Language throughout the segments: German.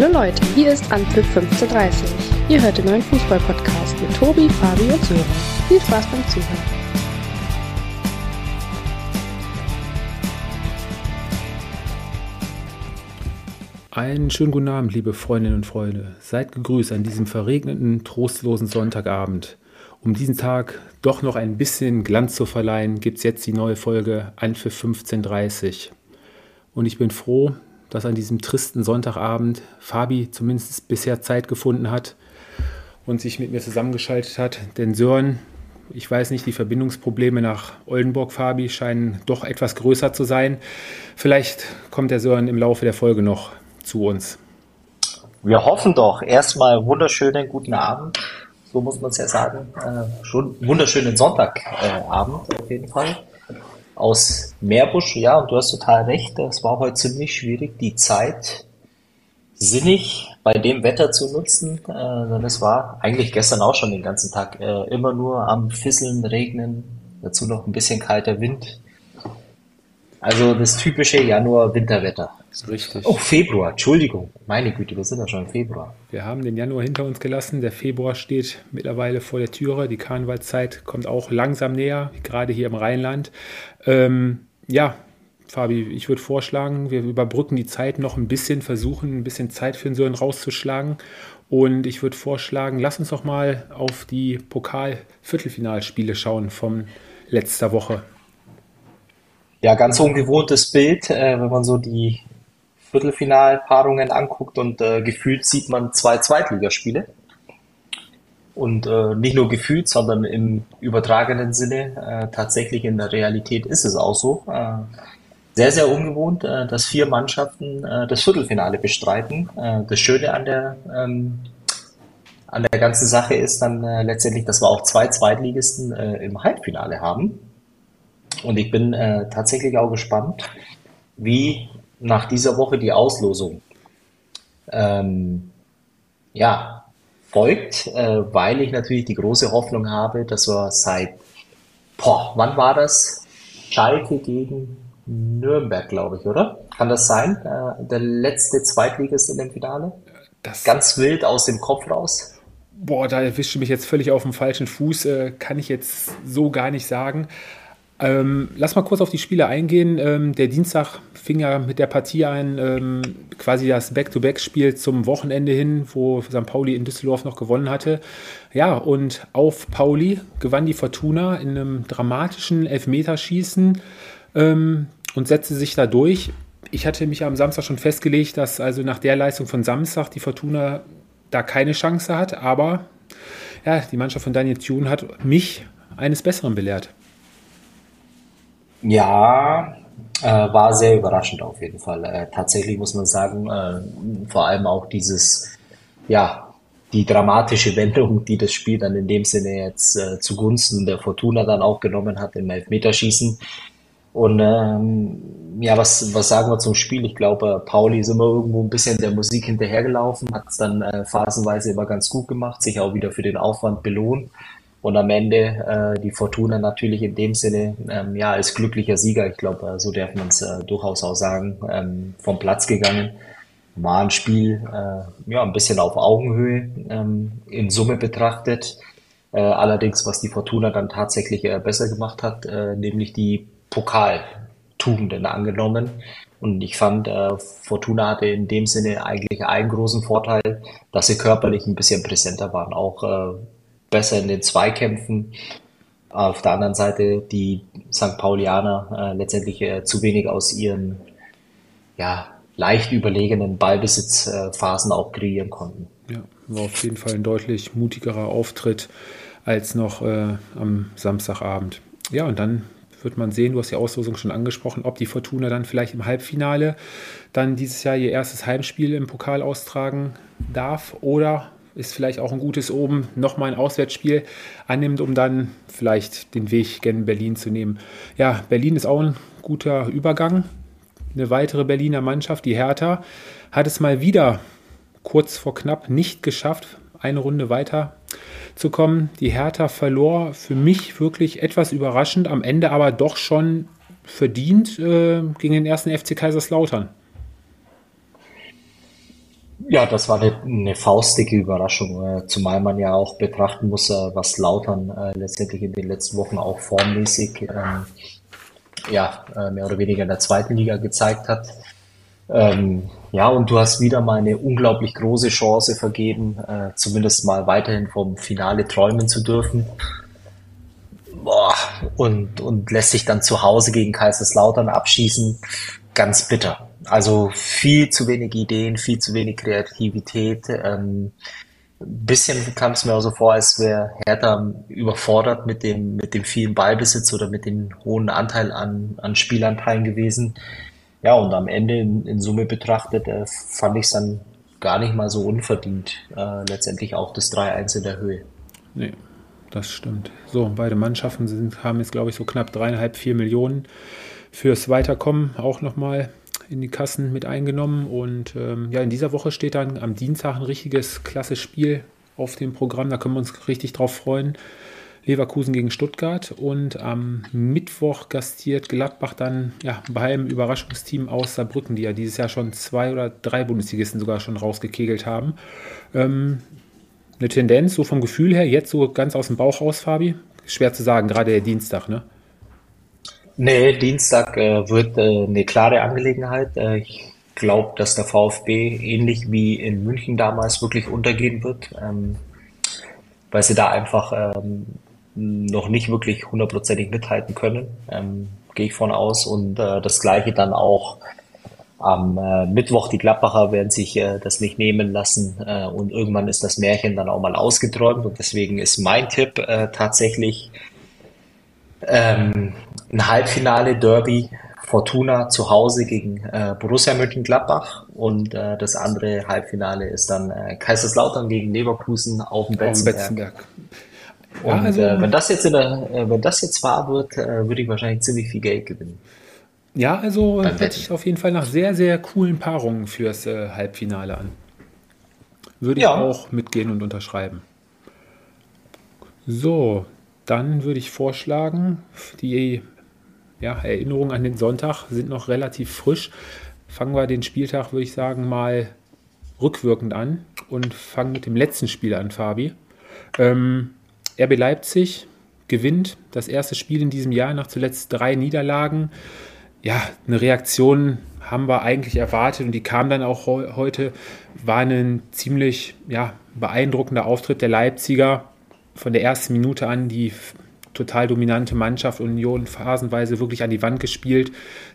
Hallo Leute, hier ist Anpfiff 1530. Ihr hört den neuen Fußball-Podcast mit Tobi, Fabi und Sören. Viel Spaß beim Zuhören. Einen schönen guten Abend, liebe Freundinnen und Freunde. Seid gegrüßt an diesem verregneten, trostlosen Sonntagabend. Um diesen Tag doch noch ein bisschen Glanz zu verleihen, gibt es jetzt die neue Folge Anpfiff 1530. Und ich bin froh, dass an diesem tristen Sonntagabend Fabi zumindest bisher Zeit gefunden hat und sich mit mir zusammengeschaltet hat. Denn Sören, ich weiß nicht, die Verbindungsprobleme nach Oldenburg, Fabi, scheinen doch etwas größer zu sein. Vielleicht kommt der Sören im Laufe der Folge noch zu uns. Wir hoffen doch. Erstmal wunderschönen guten Abend. So muss man es ja sagen. Äh, schon wunderschönen Sonntagabend äh, auf jeden Fall aus Meerbusch. Ja, und du hast total recht, es war heute ziemlich schwierig, die Zeit sinnig bei dem Wetter zu nutzen. Äh, denn es war eigentlich gestern auch schon den ganzen Tag äh, immer nur am Fisseln, Regnen, dazu noch ein bisschen kalter Wind. Also das typische Januar-Winterwetter. Richtig. Oh, Februar, Entschuldigung. Meine Güte, wir sind ja schon im Februar. Wir haben den Januar hinter uns gelassen. Der Februar steht mittlerweile vor der Türe. Die Karnevalzeit kommt auch langsam näher, gerade hier im Rheinland. Ähm, ja, Fabi, ich würde vorschlagen, wir überbrücken die Zeit noch ein bisschen, versuchen ein bisschen Zeit für den Sören rauszuschlagen. Und ich würde vorschlagen, lass uns doch mal auf die Pokal-Viertelfinalspiele schauen von letzter Woche. Ja, ganz ungewohntes Bild, äh, wenn man so die Viertelfinalpaarungen anguckt und äh, gefühlt sieht man zwei Zweitligaspiele. Und äh, nicht nur gefühlt, sondern im übertragenen Sinne, äh, tatsächlich in der Realität ist es auch so. Äh, sehr, sehr ungewohnt, äh, dass vier Mannschaften das Viertelfinale bestreiten. Das Schöne an der, ähm, an der ganzen Sache ist dann letztendlich, dass wir auch zwei Zweitligisten im Halbfinale haben. Und ich bin äh, tatsächlich auch gespannt, wie nach dieser Woche die Auslosung ähm, ja, folgt, äh, weil ich natürlich die große Hoffnung habe, dass wir seit, boah, wann war das? Schalke gegen Nürnberg, glaube ich, oder? Kann das sein? Äh, der letzte Zweitligist in dem Finale? Das Ganz wild aus dem Kopf raus. Boah, da erwischt du mich jetzt völlig auf dem falschen Fuß. Äh, kann ich jetzt so gar nicht sagen. Ähm, lass mal kurz auf die Spiele eingehen. Ähm, der Dienstag fing ja mit der Partie ein, ähm, quasi das Back-to-Back-Spiel zum Wochenende hin, wo St. Pauli in Düsseldorf noch gewonnen hatte. Ja, und auf Pauli gewann die Fortuna in einem dramatischen Elfmeterschießen ähm, und setzte sich da durch. Ich hatte mich am Samstag schon festgelegt, dass also nach der Leistung von Samstag die Fortuna da keine Chance hat, aber ja, die Mannschaft von Daniel Thune hat mich eines Besseren belehrt. Ja, äh, war sehr überraschend auf jeden Fall. Äh, tatsächlich muss man sagen, äh, vor allem auch dieses, ja, die dramatische Wendung, die das Spiel dann in dem Sinne jetzt äh, zugunsten der Fortuna dann auch genommen hat im Elfmeterschießen. Und ähm, ja, was, was sagen wir zum Spiel? Ich glaube, Pauli ist immer irgendwo ein bisschen der Musik hinterhergelaufen, hat es dann äh, phasenweise immer ganz gut gemacht, sich auch wieder für den Aufwand belohnt. Und am Ende äh, die Fortuna natürlich in dem Sinne ähm, ja als glücklicher Sieger, ich glaube, äh, so darf man es äh, durchaus auch sagen, ähm, vom Platz gegangen. War ein Spiel äh, ja ein bisschen auf Augenhöhe ähm, in Summe betrachtet. Äh, allerdings, was die Fortuna dann tatsächlich äh, besser gemacht hat, äh, nämlich die Pokaltugenden angenommen. Und ich fand, äh, Fortuna hatte in dem Sinne eigentlich einen großen Vorteil, dass sie körperlich ein bisschen präsenter waren, auch äh, besser in den Zweikämpfen. Auf der anderen Seite die St. Paulianer äh, letztendlich äh, zu wenig aus ihren ja, leicht überlegenen Ballbesitzphasen auch kreieren konnten. Ja, war auf jeden Fall ein deutlich mutigerer Auftritt als noch äh, am Samstagabend. Ja, und dann wird man sehen, du hast die Auslosung schon angesprochen, ob die Fortuna dann vielleicht im Halbfinale dann dieses Jahr ihr erstes Heimspiel im Pokal austragen darf oder ist vielleicht auch ein gutes Oben, nochmal ein Auswärtsspiel annimmt, um dann vielleicht den Weg gen Berlin zu nehmen. Ja, Berlin ist auch ein guter Übergang. Eine weitere Berliner Mannschaft, die Hertha, hat es mal wieder kurz vor knapp nicht geschafft, eine Runde weiter zu kommen. Die Hertha verlor für mich wirklich etwas überraschend, am Ende aber doch schon verdient äh, gegen den ersten FC Kaiserslautern. Ja, das war eine, eine faustige Überraschung, äh, zumal man ja auch betrachten muss, äh, was Lautern äh, letztendlich in den letzten Wochen auch formmäßig ähm, ja, mehr oder weniger in der zweiten Liga gezeigt hat. Ähm, ja, und du hast wieder mal eine unglaublich große Chance vergeben, äh, zumindest mal weiterhin vom Finale träumen zu dürfen. Boah, und, und lässt sich dann zu Hause gegen Kaiserslautern abschießen. Ganz bitter. Also viel zu wenig Ideen, viel zu wenig Kreativität. Ähm, bisschen kam es mir auch so vor, als wäre Hertha überfordert mit dem, mit dem vielen Ballbesitz oder mit dem hohen Anteil an, an Spielanteilen gewesen. Ja, und am Ende in, in Summe betrachtet äh, fand ich es dann gar nicht mal so unverdient. Äh, letztendlich auch das 3-1 in der Höhe. Nee, das stimmt. So, beide Mannschaften sind, haben jetzt, glaube ich, so knapp dreieinhalb, vier Millionen fürs Weiterkommen auch nochmal in die Kassen mit eingenommen. Und ähm, ja, in dieser Woche steht dann am Dienstag ein richtiges klasse Spiel auf dem Programm. Da können wir uns richtig drauf freuen. Leverkusen gegen Stuttgart und am Mittwoch gastiert Gladbach dann ja, beim Überraschungsteam aus Saarbrücken, die ja dieses Jahr schon zwei oder drei Bundesligisten sogar schon rausgekegelt haben. Ähm, eine Tendenz, so vom Gefühl her, jetzt so ganz aus dem Bauch raus, Fabi? Schwer zu sagen, gerade der Dienstag, ne? Nee, Dienstag äh, wird äh, eine klare Angelegenheit. Äh, ich glaube, dass der VfB ähnlich wie in München damals wirklich untergehen wird, ähm, weil sie da einfach ähm, noch nicht wirklich hundertprozentig mithalten können, ähm, gehe ich von aus. Und äh, das gleiche dann auch am äh, Mittwoch. Die Gladbacher werden sich äh, das nicht nehmen lassen äh, und irgendwann ist das Märchen dann auch mal ausgeträumt. Und deswegen ist mein Tipp äh, tatsächlich ähm, ein Halbfinale Derby Fortuna zu Hause gegen äh, Borussia Mönchengladbach und äh, das andere Halbfinale ist dann äh, Kaiserslautern gegen Leverkusen auf dem Betzenberg. Und ja, also, äh, wenn das jetzt in der, äh, wenn das jetzt wahr wird, äh, würde ich wahrscheinlich ziemlich viel Geld gewinnen. Ja, also hört sich auf jeden Fall nach sehr, sehr coolen Paarungen fürs Halbfinale an. Würde ich ja. auch mitgehen und unterschreiben. So, dann würde ich vorschlagen, die ja, Erinnerungen an den Sonntag sind noch relativ frisch. Fangen wir den Spieltag, würde ich sagen, mal rückwirkend an und fangen mit dem letzten Spiel an, Fabi. Ähm, RB Leipzig gewinnt das erste Spiel in diesem Jahr nach zuletzt drei Niederlagen. Ja, eine Reaktion haben wir eigentlich erwartet und die kam dann auch heute. War ein ziemlich ja, beeindruckender Auftritt der Leipziger von der ersten Minute an die total dominante Mannschaft Union phasenweise wirklich an die Wand gespielt,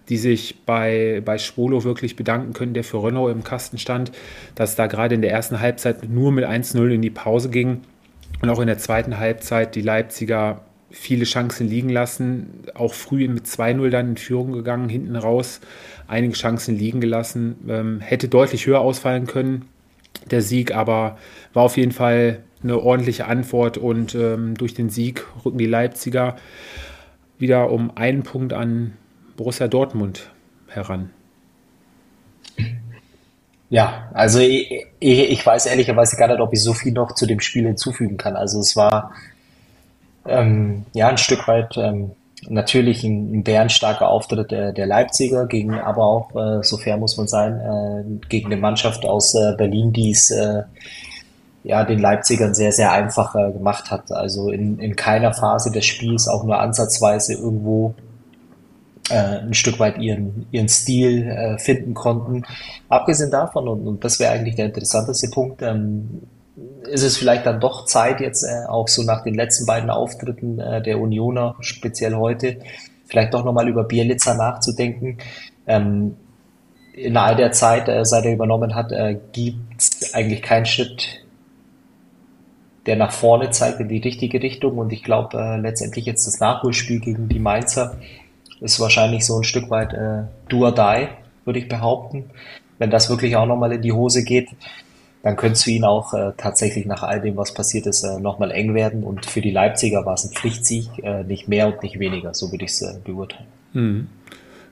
die sich bei, bei Schwolo wirklich bedanken können, der für Renault im Kasten stand, dass da gerade in der ersten Halbzeit nur mit 1-0 in die Pause ging und auch in der zweiten Halbzeit die Leipziger viele Chancen liegen lassen, auch früh mit 2-0 dann in Führung gegangen, hinten raus einige Chancen liegen gelassen, ähm, hätte deutlich höher ausfallen können, der Sieg, aber war auf jeden Fall eine ordentliche Antwort und ähm, durch den Sieg rücken die Leipziger wieder um einen Punkt an Borussia Dortmund heran. Ja, also ich, ich weiß ehrlicherweise gar nicht, ob ich so viel noch zu dem Spiel hinzufügen kann. Also es war ähm, ja ein Stück weit ähm, natürlich ein, ein bärenstarker Auftritt der, der Leipziger gegen, aber auch, äh, so fair muss man sein, äh, gegen eine Mannschaft aus äh, Berlin, die es äh, ja, den Leipzigern sehr, sehr einfach äh, gemacht hat. Also in, in keiner Phase des Spiels auch nur ansatzweise irgendwo äh, ein Stück weit ihren, ihren Stil äh, finden konnten. Abgesehen davon, und, und das wäre eigentlich der interessanteste Punkt, ähm, ist es vielleicht dann doch Zeit jetzt äh, auch so nach den letzten beiden Auftritten äh, der Unioner, speziell heute, vielleicht doch nochmal über Bielitzer nachzudenken. Ähm, in all der Zeit, äh, seit er übernommen hat, äh, gibt es eigentlich keinen Schritt der nach vorne zeigt in die richtige Richtung. Und ich glaube, äh, letztendlich jetzt das Nachholspiel gegen die Mainzer ist wahrscheinlich so ein Stück weit äh, do or die, würde ich behaupten. Wenn das wirklich auch nochmal in die Hose geht, dann könnte es für ihn auch äh, tatsächlich nach all dem, was passiert ist, äh, nochmal eng werden. Und für die Leipziger war es ein Pflichtsieg, äh, nicht mehr und nicht weniger. So würde ich es äh, beurteilen. Mhm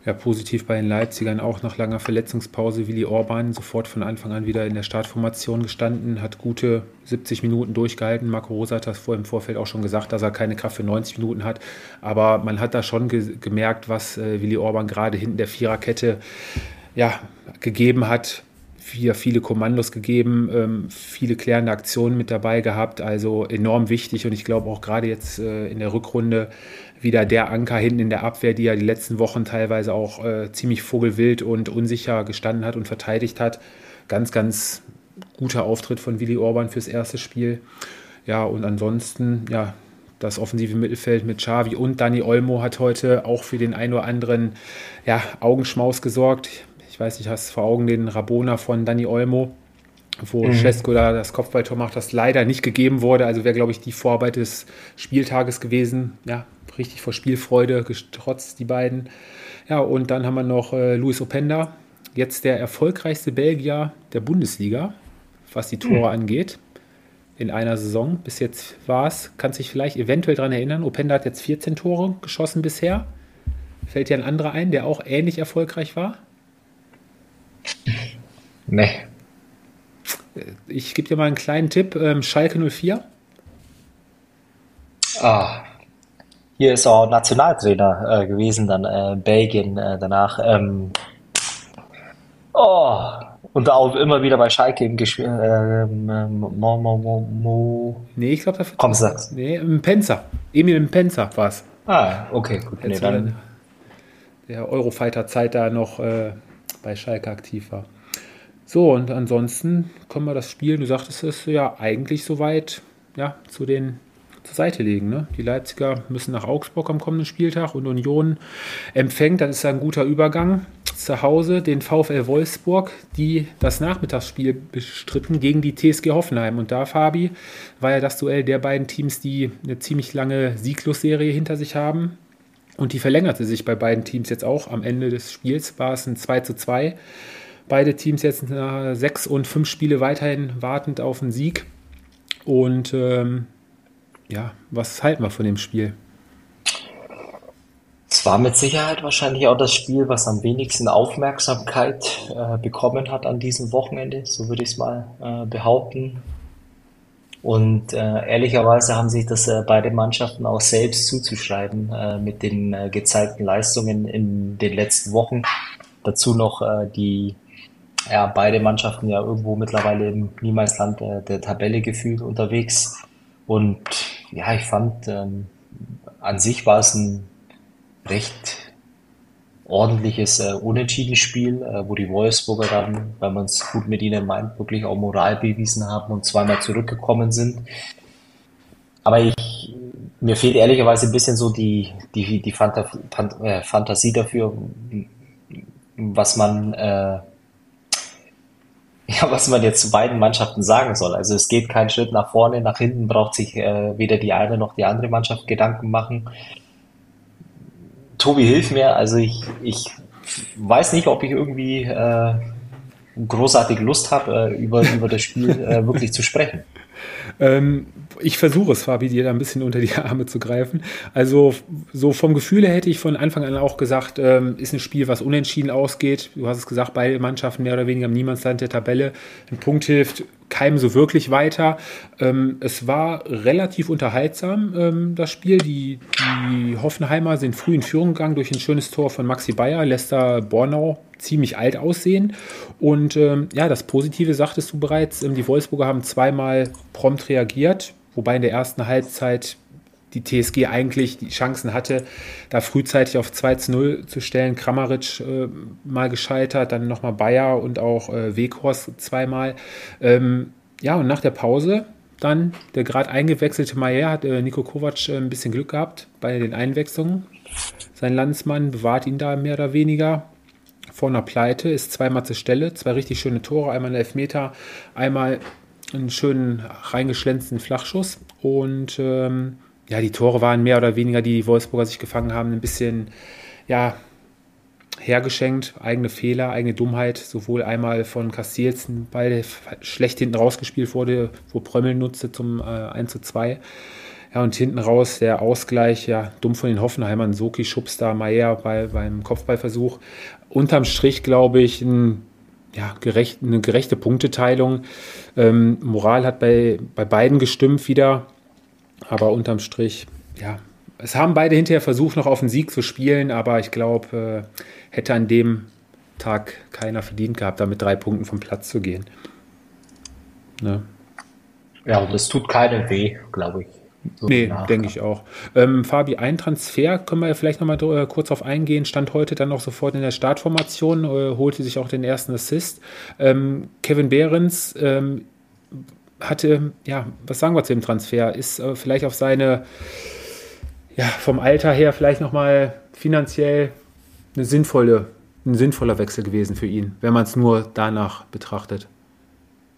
ja, positiv bei den Leipzigern auch nach langer Verletzungspause Willi Orban sofort von Anfang an wieder in der Startformation gestanden, hat gute 70 Minuten durchgehalten. Marco Rosa hat das vor im Vorfeld auch schon gesagt, dass er keine Kraft für 90 Minuten hat. Aber man hat da schon ge gemerkt, was äh, Willi Orban gerade hinten der Viererkette ja, gegeben hat. wieder viele Kommandos gegeben, ähm, viele klärende Aktionen mit dabei gehabt, also enorm wichtig und ich glaube auch gerade jetzt äh, in der Rückrunde wieder der Anker hinten in der Abwehr, die ja die letzten Wochen teilweise auch äh, ziemlich vogelwild und unsicher gestanden hat und verteidigt hat. Ganz, ganz guter Auftritt von Willi Orban fürs erste Spiel. Ja, und ansonsten, ja, das offensive Mittelfeld mit Xavi und Dani Olmo hat heute auch für den ein oder anderen ja, Augenschmaus gesorgt. Ich weiß nicht, hast vor Augen den Rabona von Dani Olmo, wo mhm. Cesco da das Kopfballtor macht, das leider nicht gegeben wurde. Also wäre, glaube ich, die Vorarbeit des Spieltages gewesen. Ja, richtig vor Spielfreude getrotzt, die beiden. Ja, und dann haben wir noch äh, Luis Openda, jetzt der erfolgreichste Belgier der Bundesliga, was die Tore mhm. angeht in einer Saison. Bis jetzt war es, kann sich vielleicht eventuell daran erinnern. Openda hat jetzt 14 Tore geschossen bisher. Fällt dir ein anderer ein, der auch ähnlich erfolgreich war? Nee. Ich gebe dir mal einen kleinen Tipp. Ähm, Schalke 04. Ah, hier ist auch Nationaltrainer äh, gewesen, dann äh, Belgien äh, danach. Ähm, oh, und auch immer wieder bei Schalke im Gesch äh, mo, mo, mo, mo. Nee, ich glaube, dafür. Komm, sag's. Nee, im Penzer. Emil im Penzer war es. Ah, okay, gut. Nee, dann. Der Eurofighter-Zeit da noch äh, bei Schalke aktiv war. So, und ansonsten kommen wir das Spiel, du sagtest es ja eigentlich soweit ja, zu den zur Seite legen. Ne? Die Leipziger müssen nach Augsburg am kommenden Spieltag und Union empfängt, das ist ein guter Übergang, zu Hause den VfL Wolfsburg, die das Nachmittagsspiel bestritten gegen die TSG Hoffenheim. Und da, Fabi, war ja das Duell der beiden Teams, die eine ziemlich lange Sieglosserie hinter sich haben. Und die verlängerte sich bei beiden Teams jetzt auch. Am Ende des Spiels war es ein 2 zu 2. Beide Teams jetzt sechs und fünf Spiele weiterhin wartend auf einen Sieg. Und ähm, ja, was halten wir von dem Spiel? Es war mit Sicherheit wahrscheinlich auch das Spiel, was am wenigsten Aufmerksamkeit äh, bekommen hat an diesem Wochenende, so würde ich es mal äh, behaupten. Und äh, ehrlicherweise haben sich das äh, beide Mannschaften auch selbst zuzuschreiben äh, mit den äh, gezeigten Leistungen in den letzten Wochen. Dazu noch die ja, beide Mannschaften ja irgendwo mittlerweile im Niemalsland der Tabelle gefühlt unterwegs. Und ja, ich fand, ähm, an sich war es ein recht ordentliches äh, Unentschieden-Spiel, äh, wo die Wolfsburger dann, wenn man es gut mit ihnen meint, wirklich auch Moral bewiesen haben und zweimal zurückgekommen sind. Aber ich, mir fehlt ehrlicherweise ein bisschen so die, die, die Fanta, Fant, äh, Fantasie dafür, was man äh, ja, was man jetzt zu beiden Mannschaften sagen soll. Also es geht kein Schritt nach vorne, nach hinten braucht sich äh, weder die eine noch die andere Mannschaft Gedanken machen. Tobi, hilf mir. Also ich, ich weiß nicht, ob ich irgendwie äh, großartig Lust habe, äh, über, über das Spiel äh, wirklich zu sprechen. Ähm, ich versuche es, Fabi, dir da ein bisschen unter die Arme zu greifen. Also so vom Gefühl hätte ich von Anfang an auch gesagt, ähm, ist ein Spiel, was unentschieden ausgeht. Du hast es gesagt, beide Mannschaften mehr oder weniger im Niemandsland der Tabelle. Ein Punkt hilft keinem so wirklich weiter. Ähm, es war relativ unterhaltsam, ähm, das Spiel. Die, die Hoffenheimer sind früh in Führung gegangen durch ein schönes Tor von Maxi Bayer, da Bornau ziemlich alt aussehen. Und ähm, ja, das Positive sagtest du bereits, ähm, die Wolfsburger haben zweimal prompt reagiert, wobei in der ersten Halbzeit die TSG eigentlich die Chancen hatte, da frühzeitig auf 2 zu 0 zu stellen. Kramaric äh, mal gescheitert, dann nochmal Bayer und auch äh, Weghorst zweimal. Ähm, ja, und nach der Pause dann der gerade eingewechselte Maier hat äh, Nico Kovac äh, ein bisschen Glück gehabt bei den Einwechslungen. Sein Landsmann bewahrt ihn da mehr oder weniger vor einer Pleite, ist zweimal zur Stelle, zwei richtig schöne Tore, einmal einen Elfmeter, einmal einen schönen reingeschlänzten Flachschuss und ähm, ja, die Tore waren mehr oder weniger, die die Wolfsburger sich gefangen haben, ein bisschen, ja, hergeschenkt, eigene Fehler, eigene Dummheit, sowohl einmal von Castells, beide schlecht hinten rausgespielt wurde, wo Prömmel nutzte zum äh, 1 zu 2. Ja, und hinten raus der Ausgleich, ja, dumm von den Hoffenheimern, Soki schubst da Maier bei, beim Kopfballversuch. Unterm Strich, glaube ich, ein, ja, gerecht, eine gerechte Punkteteilung. Ähm, Moral hat bei, bei beiden gestimmt wieder. Aber unterm Strich, ja, es haben beide hinterher versucht, noch auf den Sieg zu spielen, aber ich glaube, äh, hätte an dem Tag keiner verdient gehabt, da mit drei Punkten vom Platz zu gehen. Ne? Ja, und das tut keinem weh, glaube ich. So nee, denke ich auch. Ähm, Fabi, ein Transfer, können wir ja vielleicht nochmal äh, kurz auf eingehen, stand heute dann auch sofort in der Startformation, äh, holte sich auch den ersten Assist. Ähm, Kevin Behrens ähm, hatte, ja, was sagen wir zu dem Transfer? Ist äh, vielleicht auf seine, ja, vom Alter her vielleicht nochmal finanziell eine sinnvolle, ein sinnvoller Wechsel gewesen für ihn, wenn man es nur danach betrachtet.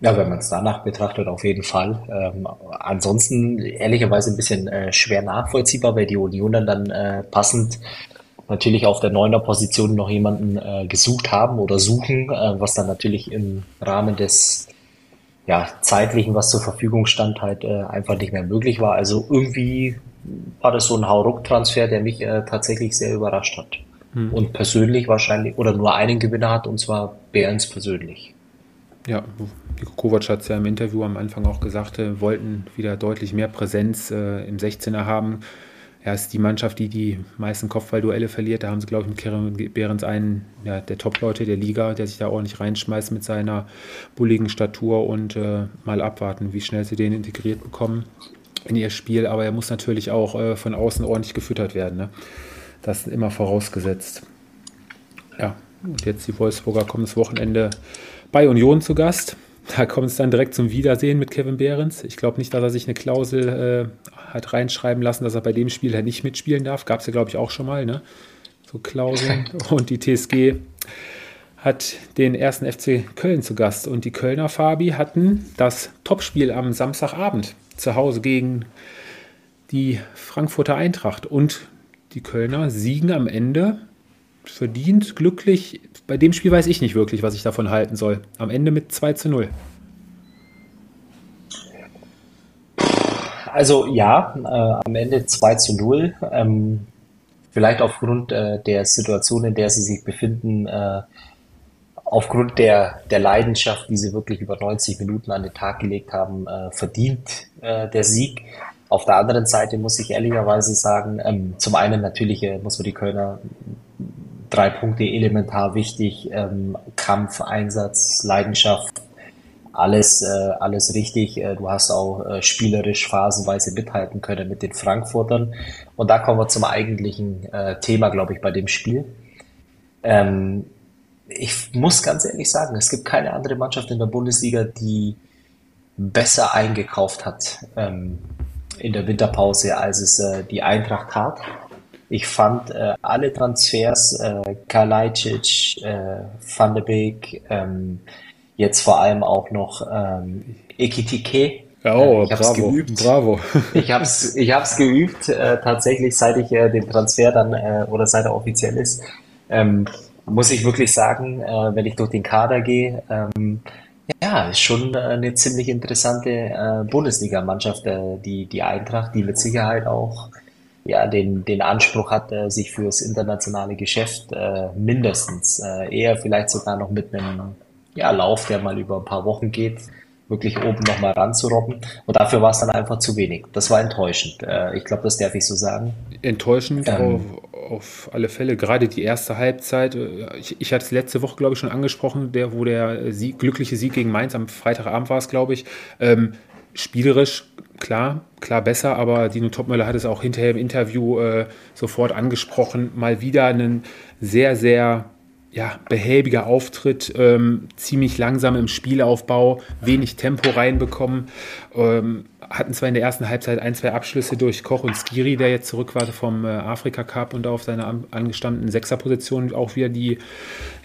Ja, wenn man es danach betrachtet, auf jeden Fall. Ähm, ansonsten ehrlicherweise ein bisschen äh, schwer nachvollziehbar, weil die Unionen dann äh, passend natürlich auf der neuner Position noch jemanden äh, gesucht haben oder suchen, äh, was dann natürlich im Rahmen des ja, zeitlichen, was zur Verfügung stand, halt äh, einfach nicht mehr möglich war. Also irgendwie war das so ein Hauruck-Transfer, der mich äh, tatsächlich sehr überrascht hat. Hm. Und persönlich wahrscheinlich, oder nur einen Gewinner hat, und zwar Behrens persönlich. Ja, Kovac hat es ja im Interview am Anfang auch gesagt, äh, wollten wieder deutlich mehr Präsenz äh, im 16er haben. Er ist die Mannschaft, die die meisten Kopfballduelle verliert. Da haben sie, glaube ich, mit Kevin Behrens einen ja, der Top-Leute der Liga, der sich da ordentlich reinschmeißt mit seiner bulligen Statur und äh, mal abwarten, wie schnell sie den integriert bekommen in ihr Spiel. Aber er muss natürlich auch äh, von außen ordentlich gefüttert werden. Ne? Das ist immer vorausgesetzt. Ja, und jetzt die Wolfsburger kommen das Wochenende bei Union zu Gast. Da kommt es dann direkt zum Wiedersehen mit Kevin Behrens. Ich glaube nicht, dass er sich eine Klausel äh, hat reinschreiben lassen, dass er bei dem Spiel halt nicht mitspielen darf. Gab es ja, glaube ich, auch schon mal, ne? So Klauseln. Und die TSG hat den ersten FC Köln zu Gast. Und die Kölner Fabi hatten das Topspiel am Samstagabend zu Hause gegen die Frankfurter Eintracht. Und die Kölner siegen am Ende verdient, glücklich. Bei dem Spiel weiß ich nicht wirklich, was ich davon halten soll. Am Ende mit 2 zu 0. Also ja, äh, am Ende 2 zu 0. Ähm, vielleicht aufgrund äh, der Situation, in der sie sich befinden, äh, aufgrund der, der Leidenschaft, die sie wirklich über 90 Minuten an den Tag gelegt haben, äh, verdient äh, der Sieg. Auf der anderen Seite muss ich ehrlicherweise sagen, ähm, zum einen natürlich äh, muss man die Kölner drei Punkte elementar wichtig. Ähm, Kampf, Einsatz, Leidenschaft, alles, äh, alles richtig. Äh, du hast auch äh, spielerisch phasenweise mithalten können mit den Frankfurtern. Und da kommen wir zum eigentlichen äh, Thema, glaube ich, bei dem Spiel. Ähm, ich muss ganz ehrlich sagen, es gibt keine andere Mannschaft in der Bundesliga, die besser eingekauft hat ähm, in der Winterpause, als es äh, die Eintracht hat. Ich fand äh, alle Transfers, äh, Kalajdzic, äh, Van de Beek, ähm, jetzt vor allem auch noch ähm, Ekitike. Oh, ich bravo, geübt. bravo. ich habe es ich hab's geübt, äh, tatsächlich, seit ich äh, den Transfer dann, äh, oder seit er offiziell ist, ähm, muss ich wirklich sagen, äh, wenn ich durch den Kader gehe, ähm, ja, ist schon eine ziemlich interessante äh, Bundesliga-Mannschaft, äh, die, die Eintracht, die mit Sicherheit auch ja, den, den Anspruch hat, äh, sich fürs internationale Geschäft äh, mindestens, äh, eher vielleicht sogar noch mit einem ja, Lauf, der mal über ein paar Wochen geht, wirklich oben nochmal ranzurobben. Und dafür war es dann einfach zu wenig. Das war enttäuschend. Äh, ich glaube, das darf ich so sagen. Enttäuschend ähm, auf, auf, alle Fälle. Gerade die erste Halbzeit. Äh, ich, ich hatte es letzte Woche, glaube ich, schon angesprochen, der, wo der Sieg, glückliche Sieg gegen Mainz am Freitagabend war es, glaube ich. Ähm, spielerisch klar, klar besser, aber Dino Topmöller hat es auch hinterher im Interview äh, sofort angesprochen. Mal wieder einen sehr, sehr ja, behäbiger Auftritt, ähm, ziemlich langsam im Spielaufbau, wenig Tempo reinbekommen. Ähm, hatten zwar in der ersten Halbzeit ein, zwei Abschlüsse durch Koch und Skiri, der jetzt zurück war vom äh, Afrika Cup und auf seiner angestammten Sechserposition auch wieder die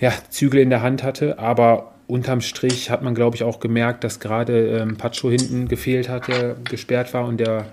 ja, Zügel in der Hand hatte, aber unterm Strich hat man, glaube ich, auch gemerkt, dass gerade ähm, Pacho hinten gefehlt hat, der gesperrt war und der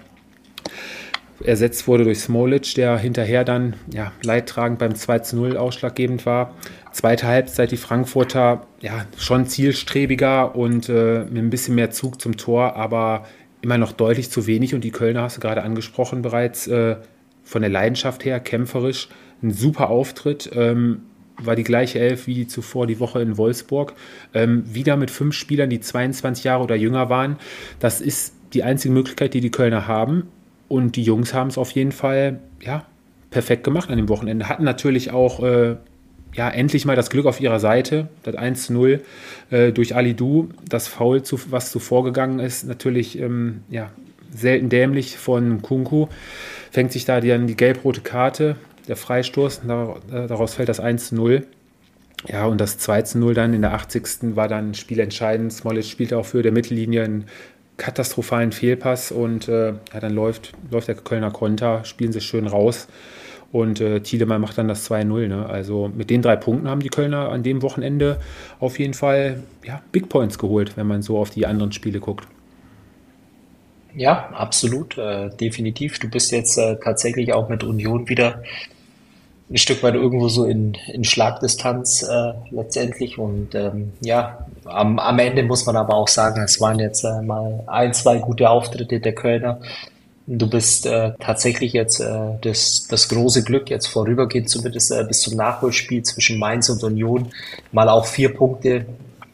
ersetzt wurde durch Smolic, der hinterher dann ja, leidtragend beim 2 zu 0 ausschlaggebend war. Zweite Halbzeit die Frankfurter ja schon zielstrebiger und äh, mit ein bisschen mehr Zug zum Tor, aber immer noch deutlich zu wenig. Und die Kölner hast du gerade angesprochen bereits, äh, von der Leidenschaft her, kämpferisch, ein super Auftritt. Ähm, war die gleiche Elf wie zuvor die Woche in Wolfsburg. Ähm, wieder mit fünf Spielern, die 22 Jahre oder jünger waren. Das ist die einzige Möglichkeit, die die Kölner haben. Und die Jungs haben es auf jeden Fall ja, perfekt gemacht an dem Wochenende. Hatten natürlich auch äh, ja, endlich mal das Glück auf ihrer Seite. Das 1-0 äh, durch Ali Du, das Foul, zu, was zuvor gegangen ist, natürlich ähm, ja, selten dämlich von Kunku. Fängt sich da dann die gelb-rote Karte, der Freistoß, daraus fällt das 1-0. Ja, und das 2-0 dann in der 80. war dann spielentscheidend. Smollett spielte auch für der Mittellinie einen katastrophalen Fehlpass und äh, ja, dann läuft, läuft der Kölner Konter, spielen sich schön raus. Und äh, Thielemann macht dann das 2-0. Ne? Also mit den drei Punkten haben die Kölner an dem Wochenende auf jeden Fall ja, Big Points geholt, wenn man so auf die anderen Spiele guckt. Ja, absolut, äh, definitiv. Du bist jetzt äh, tatsächlich auch mit Union wieder ein Stück weit irgendwo so in, in Schlagdistanz äh, letztendlich. Und ähm, ja, am, am Ende muss man aber auch sagen, es waren jetzt äh, mal ein, zwei gute Auftritte der Kölner. Du bist äh, tatsächlich jetzt äh, das, das große Glück, jetzt vorübergehend zumindest äh, bis zum Nachholspiel zwischen Mainz und Union, mal auch vier Punkte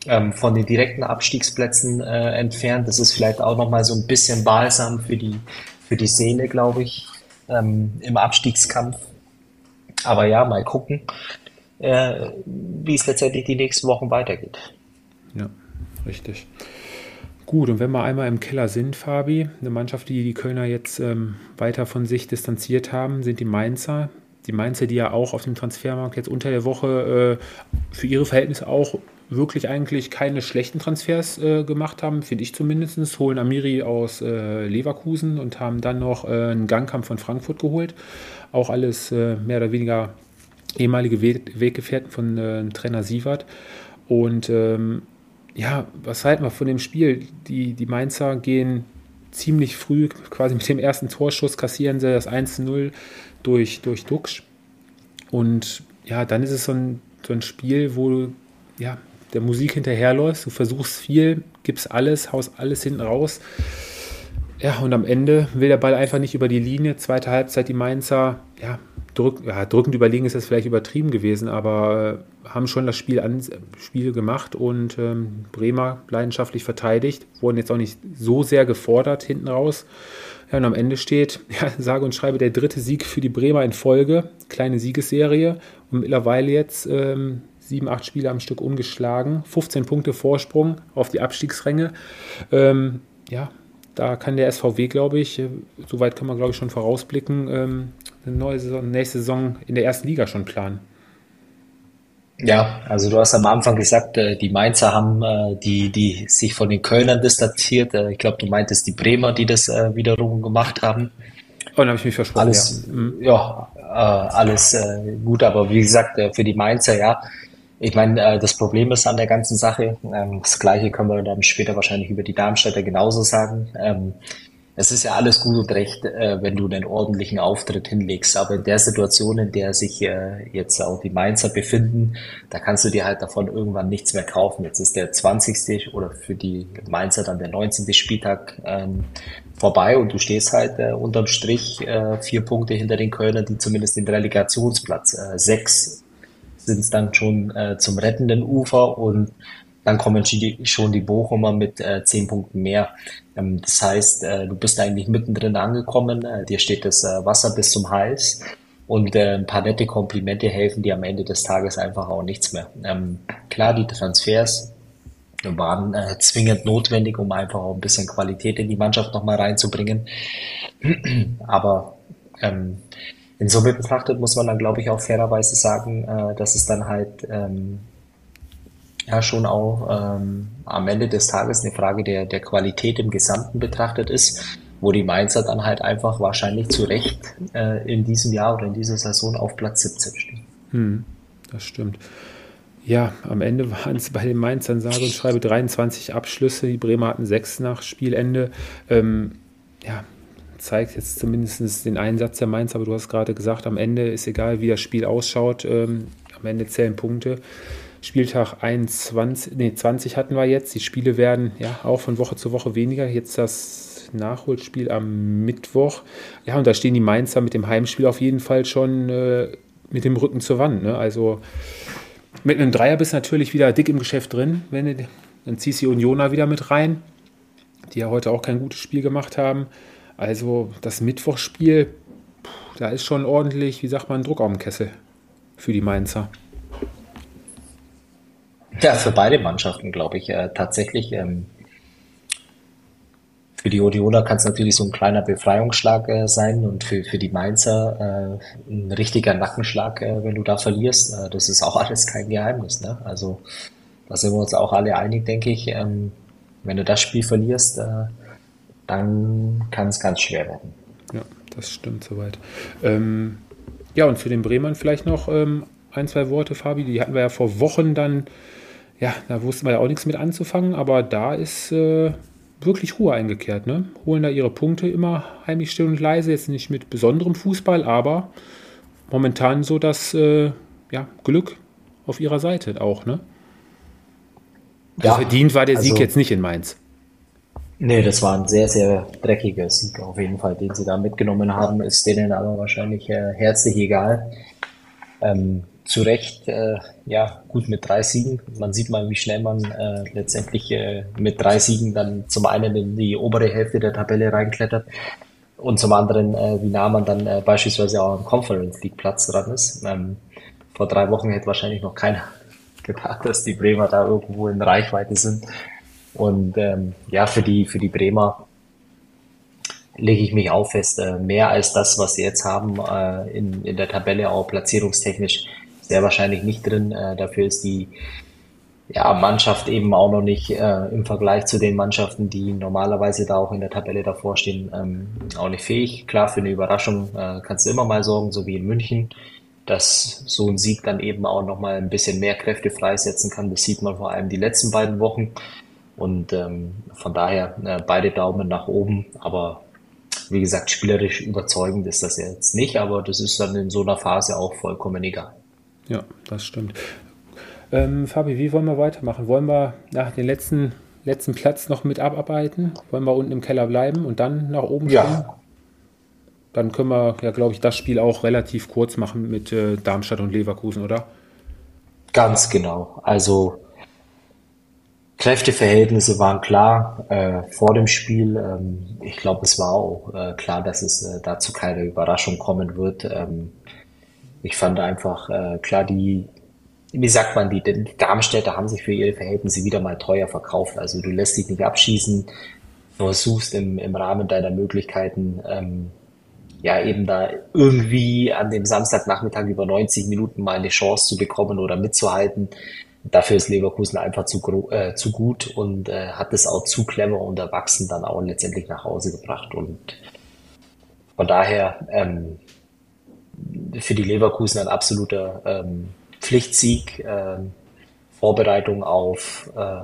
ähm, von den direkten Abstiegsplätzen äh, entfernt. Das ist vielleicht auch nochmal so ein bisschen balsam für die, für die Seele, glaube ich, ähm, im Abstiegskampf. Aber ja, mal gucken, äh, wie es letztendlich die nächsten Wochen weitergeht. Ja, richtig. Gut, und wenn wir einmal im Keller sind, Fabi, eine Mannschaft, die die Kölner jetzt ähm, weiter von sich distanziert haben, sind die Mainzer. Die Mainzer, die ja auch auf dem Transfermarkt jetzt unter der Woche äh, für ihre Verhältnisse auch wirklich eigentlich keine schlechten Transfers äh, gemacht haben, finde ich zumindest. Holen Amiri aus äh, Leverkusen und haben dann noch äh, einen Gangkampf von Frankfurt geholt. Auch alles äh, mehr oder weniger ehemalige We Weggefährten von äh, Trainer Sievert. Und ähm, ja, was halten wir von dem Spiel? Die, die Mainzer gehen ziemlich früh, quasi mit dem ersten Torschuss, kassieren sie das 1-0 durch, durch Dux. Und ja, dann ist es so ein, so ein Spiel, wo ja, der Musik hinterherläufst, du versuchst viel, gibst alles, haust alles hinten raus. Ja, und am Ende will der Ball einfach nicht über die Linie. Zweite Halbzeit, die Mainzer, ja, drück, ja, drückend überlegen ist das vielleicht übertrieben gewesen, aber äh, haben schon das Spiel, an, Spiel gemacht und ähm, Bremer leidenschaftlich verteidigt, wurden jetzt auch nicht so sehr gefordert hinten raus. Ja, und am Ende steht, ja, sage und schreibe, der dritte Sieg für die Bremer in Folge, kleine Siegesserie und mittlerweile jetzt ähm, sieben, acht Spiele am Stück ungeschlagen, 15 Punkte Vorsprung auf die Abstiegsränge. Ähm, ja, da kann der SVW, glaube ich, äh, soweit kann man, glaube ich, schon vorausblicken, ähm, eine neue Saison, nächste Saison in der ersten Liga schon planen. Ja, also du hast am Anfang gesagt, äh, die Mainzer haben äh, die, die sich von den Kölnern distanziert. Ich glaube, du meintest die Bremer, die das wiederum gemacht haben. Und oh, dann habe ich mich versprochen. Alles, ja, mhm. ja alles gut, aber wie gesagt, für die Mainzer, ja, ich meine, das Problem ist an der ganzen Sache, ähm, das Gleiche können wir dann später wahrscheinlich über die Darmstädter genauso sagen. Ähm, es ist ja alles gut und recht, äh, wenn du einen ordentlichen Auftritt hinlegst. Aber in der Situation, in der sich äh, jetzt auch die Mainzer befinden, da kannst du dir halt davon irgendwann nichts mehr kaufen. Jetzt ist der 20. oder für die Mainzer dann der 19. Spieltag ähm, vorbei und du stehst halt äh, unterm Strich äh, vier Punkte hinter den Kölnern, die zumindest den Relegationsplatz äh, sechs sind es dann schon äh, zum rettenden Ufer und dann kommen schon die Bochumer mit äh, zehn Punkten mehr. Ähm, das heißt, äh, du bist eigentlich mittendrin angekommen, äh, dir steht das äh, Wasser bis zum Hals und äh, ein paar nette Komplimente helfen dir am Ende des Tages einfach auch nichts mehr. Ähm, klar, die Transfers waren äh, zwingend notwendig, um einfach auch ein bisschen Qualität in die Mannschaft nochmal reinzubringen. Aber ähm, in Summe betrachtet muss man dann, glaube ich, auch fairerweise sagen, äh, dass es dann halt ähm, ja schon auch ähm, am Ende des Tages eine Frage der, der Qualität im Gesamten betrachtet ist, wo die Mainzer dann halt einfach wahrscheinlich zu Recht äh, in diesem Jahr oder in dieser Saison auf Platz 17 stehen. Hm, das stimmt. Ja, am Ende waren es bei den Mainzern sage und schreibe 23 Abschlüsse. Die Bremer hatten sechs nach Spielende. Ähm, ja, zeigt jetzt zumindest den Einsatz der Mainz, aber du hast gerade gesagt, am Ende ist egal, wie das Spiel ausschaut. Ähm, am Ende zählen Punkte. Spieltag 21, nee, 20 hatten wir jetzt. Die Spiele werden ja auch von Woche zu Woche weniger. Jetzt das Nachholspiel am Mittwoch. Ja, und da stehen die Mainzer mit dem Heimspiel auf jeden Fall schon äh, mit dem Rücken zur Wand. Ne? Also mit einem Dreier bist du natürlich wieder dick im Geschäft drin. Wenn du, dann ziehst du die Unioner wieder mit rein, die ja heute auch kein gutes Spiel gemacht haben. Also das Mittwochspiel, da ist schon ordentlich, wie sagt man, Druck auf dem Kessel für die Mainzer. Ja, für beide Mannschaften, glaube ich, äh, tatsächlich. Ähm, für die Odiola kann es natürlich so ein kleiner Befreiungsschlag äh, sein und für, für die Mainzer äh, ein richtiger Nackenschlag, äh, wenn du da verlierst. Äh, das ist auch alles kein Geheimnis. Ne? Also da sind wir uns auch alle einig, denke ich. Ähm, wenn du das Spiel verlierst, äh, dann kann es ganz schwer werden. Ja, das stimmt soweit. Ähm, ja, und für den Bremern vielleicht noch ähm, ein, zwei Worte, Fabi. Die hatten wir ja vor Wochen dann, ja, da wussten wir ja auch nichts mit anzufangen, aber da ist äh, wirklich Ruhe eingekehrt. Ne? Holen da ihre Punkte immer heimlich still und leise. Jetzt nicht mit besonderem Fußball, aber momentan so das äh, ja, Glück auf ihrer Seite auch. Ne? Also ja, verdient war der also, Sieg jetzt nicht in Mainz. Nee, das war ein sehr, sehr dreckiger Sieg auf jeden Fall, den sie da mitgenommen haben. Ist denen aber wahrscheinlich äh, herzlich egal. Ähm, zu Recht, äh, ja, gut mit drei Siegen. Man sieht mal, wie schnell man äh, letztendlich äh, mit drei Siegen dann zum einen in die obere Hälfte der Tabelle reinklettert und zum anderen, äh, wie nah man dann äh, beispielsweise auch am Conference League Platz dran ist. Ähm, vor drei Wochen hätte wahrscheinlich noch keiner gedacht, dass die Bremer da irgendwo in Reichweite sind. Und ähm, ja, für die, für die Bremer lege ich mich auch fest, äh, mehr als das, was sie jetzt haben äh, in, in der Tabelle, auch platzierungstechnisch, sehr wahrscheinlich nicht drin. Äh, dafür ist die ja, Mannschaft eben auch noch nicht äh, im Vergleich zu den Mannschaften, die normalerweise da auch in der Tabelle davor stehen, ähm, auch nicht fähig. Klar, für eine Überraschung äh, kannst du immer mal sorgen, so wie in München, dass so ein Sieg dann eben auch nochmal ein bisschen mehr Kräfte freisetzen kann. Das sieht man vor allem die letzten beiden Wochen. Und ähm, von daher äh, beide Daumen nach oben. Aber wie gesagt, spielerisch überzeugend ist das jetzt nicht, aber das ist dann in so einer Phase auch vollkommen egal. Ja, das stimmt. Ähm, Fabi, wie wollen wir weitermachen? Wollen wir nach den letzten, letzten Platz noch mit abarbeiten? Wollen wir unten im Keller bleiben und dann nach oben ja. Gehen? Dann können wir, ja, glaube ich, das Spiel auch relativ kurz machen mit äh, Darmstadt und Leverkusen, oder? Ganz genau. Also Kräfteverhältnisse waren klar äh, vor dem Spiel. Ähm, ich glaube, es war auch äh, klar, dass es äh, dazu keine Überraschung kommen wird. Ähm, ich fand einfach äh, klar, die, wie sagt man, die, die Darmstädter haben sich für ihre Verhältnisse wieder mal teuer verkauft. Also du lässt dich nicht abschießen, versuchst im, im Rahmen deiner Möglichkeiten ähm, ja eben da irgendwie an dem Samstagnachmittag über 90 Minuten mal eine Chance zu bekommen oder mitzuhalten. Dafür ist Leverkusen einfach zu, äh, zu gut und äh, hat es auch zu clever und erwachsen dann auch letztendlich nach Hause gebracht. Und von daher ähm, für die Leverkusen ein absoluter ähm, Pflichtsieg, äh, Vorbereitung auf äh,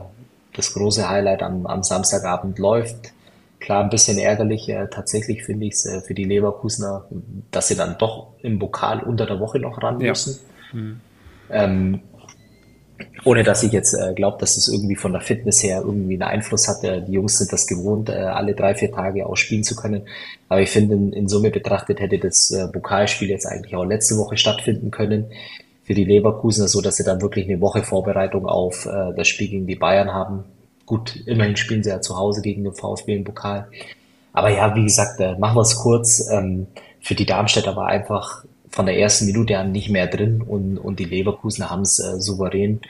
das große Highlight am, am Samstagabend läuft. Klar, ein bisschen ärgerlich. Äh, tatsächlich finde ich es äh, für die Leverkusener, dass sie dann doch im Pokal unter der Woche noch ran müssen. Ja. Mhm. Ähm, ohne dass ich jetzt äh, glaube, dass das irgendwie von der Fitness her irgendwie einen Einfluss hat. Äh, die Jungs sind das gewohnt, äh, alle drei, vier Tage ausspielen zu können. Aber ich finde, in, in Summe betrachtet hätte das äh, Pokalspiel jetzt eigentlich auch letzte Woche stattfinden können für die Leverkusener, so dass sie dann wirklich eine Woche Vorbereitung auf äh, das Spiel gegen die Bayern haben. Gut, immerhin spielen sie ja zu Hause gegen den VfB im Pokal. Aber ja, wie gesagt, äh, machen wir es kurz. Ähm, für die Darmstädter war einfach von der ersten Minute an nicht mehr drin und, und die Leverkusen haben es äh, souverän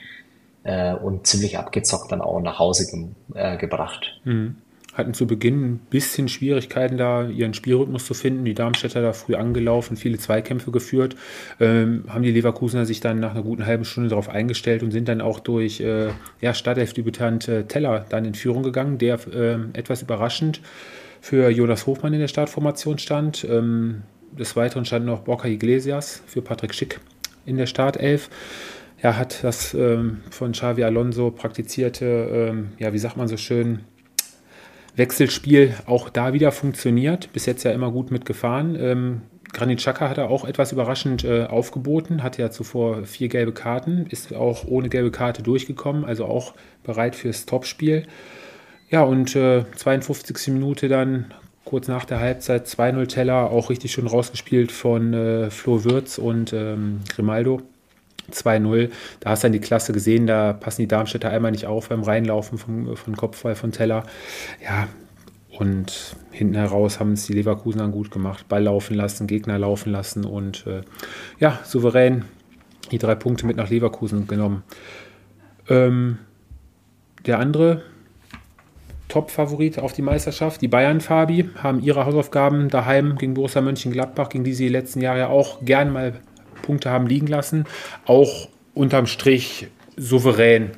äh, und ziemlich abgezockt dann auch nach Hause ge äh, gebracht. Mhm. Hatten zu Beginn ein bisschen Schwierigkeiten da, ihren Spielrhythmus zu finden. Die Darmstädter da früh angelaufen, viele Zweikämpfe geführt. Ähm, haben die Leverkusener sich dann nach einer guten halben Stunde darauf eingestellt und sind dann auch durch äh, ja, Startelfdebütant äh, Teller dann in Führung gegangen, der äh, etwas überraschend für Jonas Hofmann in der Startformation stand. Ähm, des Weiteren stand noch Borja Iglesias für Patrick Schick in der Startelf. Er hat das ähm, von Xavi Alonso praktizierte, ähm, ja, wie sagt man so schön, Wechselspiel auch da wieder funktioniert. Bis jetzt ja immer gut mitgefahren. Ähm, Granit Xhaka hat er auch etwas überraschend äh, aufgeboten, hatte ja zuvor vier gelbe Karten, ist auch ohne gelbe Karte durchgekommen, also auch bereit fürs Topspiel. Ja, und äh, 52. Minute dann kurz nach der Halbzeit 2-0 Teller, auch richtig schön rausgespielt von äh, Flo Würz und ähm, Grimaldo. 2-0. Da hast du dann die Klasse gesehen, da passen die Darmstädter einmal nicht auf beim Reinlaufen von, von Kopfball von Teller. Ja, und hinten heraus haben es die Leverkusen dann gut gemacht. Ball laufen lassen, Gegner laufen lassen und äh, ja, souverän die drei Punkte mit nach Leverkusen genommen. Ähm, der andere Top-Favorit auf die Meisterschaft, die Bayern, Fabi, haben ihre Hausaufgaben daheim gegen Borussia Mönchengladbach, gegen die sie die letzten Jahre ja auch gern mal Punkte haben liegen lassen. Auch unterm Strich souverän.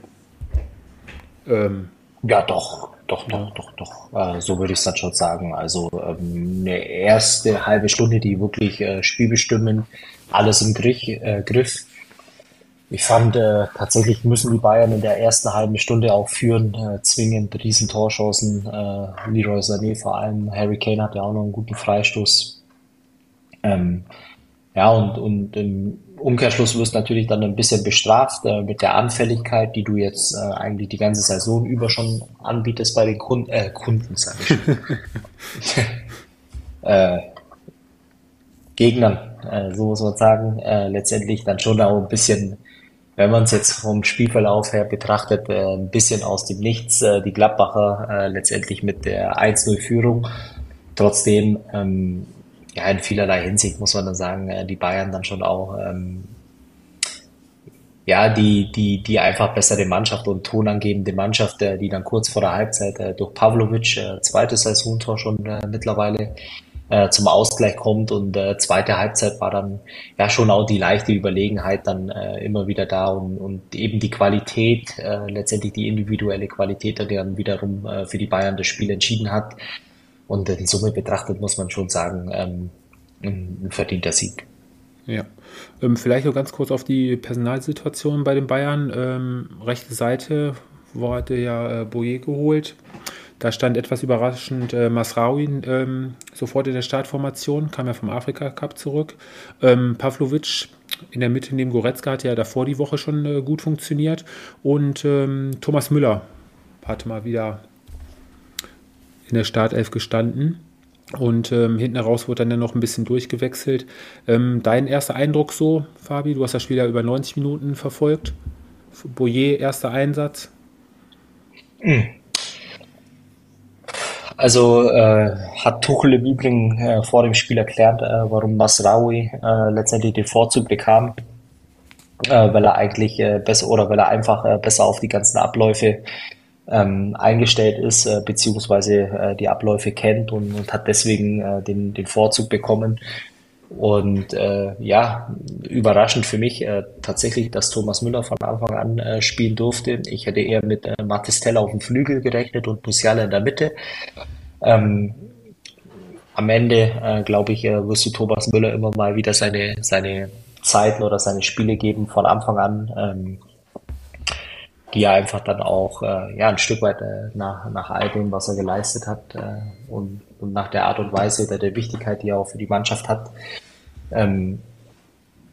Ähm, ja, doch, doch, doch, doch, doch. Äh, so würde ich es dann schon sagen. Also ähm, eine erste halbe Stunde, die wirklich äh, spielbestimmen, alles im Griff, äh, Griff ich fand, äh, tatsächlich müssen die Bayern in der ersten halben Stunde auch führen, äh, zwingend Riesentorchancen. Äh, Leroy Sané vor allem, Harry Kane hat ja auch noch einen guten Freistoß. Ähm, ja, und, und im Umkehrschluss wirst du natürlich dann ein bisschen bestraft äh, mit der Anfälligkeit, die du jetzt äh, eigentlich die ganze Saison über schon anbietest bei den Kunden, äh, Kunden, sag ich. äh, Gegnern, äh, so muss man sagen, äh, letztendlich dann schon auch ein bisschen wenn man es jetzt vom Spielverlauf her betrachtet, äh, ein bisschen aus dem Nichts, äh, die Gladbacher äh, letztendlich mit der 1-0-Führung. Trotzdem, ähm, ja, in vielerlei Hinsicht muss man dann sagen, äh, die Bayern dann schon auch, ähm, ja, die, die, die einfach bessere Mannschaft und tonangebende Mannschaft, äh, die dann kurz vor der Halbzeit äh, durch Pavlovic, zweites Saisontor schon mittlerweile, äh, zum Ausgleich kommt und äh, zweite Halbzeit war dann ja schon auch die leichte Überlegenheit dann äh, immer wieder da und, und eben die Qualität, äh, letztendlich die individuelle Qualität, die dann wiederum äh, für die Bayern das Spiel entschieden hat. Und in Summe betrachtet muss man schon sagen, ähm, ein verdienter Sieg. Ja. Ähm, vielleicht noch ganz kurz auf die Personalsituation bei den Bayern. Ähm, rechte Seite wurde ja äh, Boyer geholt. Da stand etwas überraschend äh, Masraoui ähm, sofort in der Startformation, kam ja vom Afrika Cup zurück. Ähm, Pavlovic in der Mitte neben Goretzka hatte ja davor die Woche schon äh, gut funktioniert. Und ähm, Thomas Müller hatte mal wieder in der Startelf gestanden. Und ähm, hinten heraus wurde dann ja noch ein bisschen durchgewechselt. Ähm, dein erster Eindruck so, Fabi? Du hast das Spiel ja über 90 Minuten verfolgt. Boyer, erster Einsatz. Also äh, hat Tuchel im Übrigen äh, vor dem Spiel erklärt, äh, warum Masraoui äh, letztendlich den Vorzug bekam, äh, weil er eigentlich äh, besser oder weil er einfach äh, besser auf die ganzen Abläufe ähm, eingestellt ist, äh, beziehungsweise äh, die Abläufe kennt und, und hat deswegen äh, den, den Vorzug bekommen. Und äh, ja, überraschend für mich äh, tatsächlich, dass Thomas Müller von Anfang an äh, spielen durfte. Ich hätte eher mit äh, Martistella auf dem Flügel gerechnet und Musiala in der Mitte. Ähm, am Ende, äh, glaube ich, äh, wirst du Thomas Müller immer mal wieder seine, seine Zeiten oder seine Spiele geben von Anfang an, ähm, die er einfach dann auch äh, ja, ein Stück weit äh, nach, nach all dem, was er geleistet hat äh, und und nach der Art und Weise oder der Wichtigkeit, die er auch für die Mannschaft hat, ähm,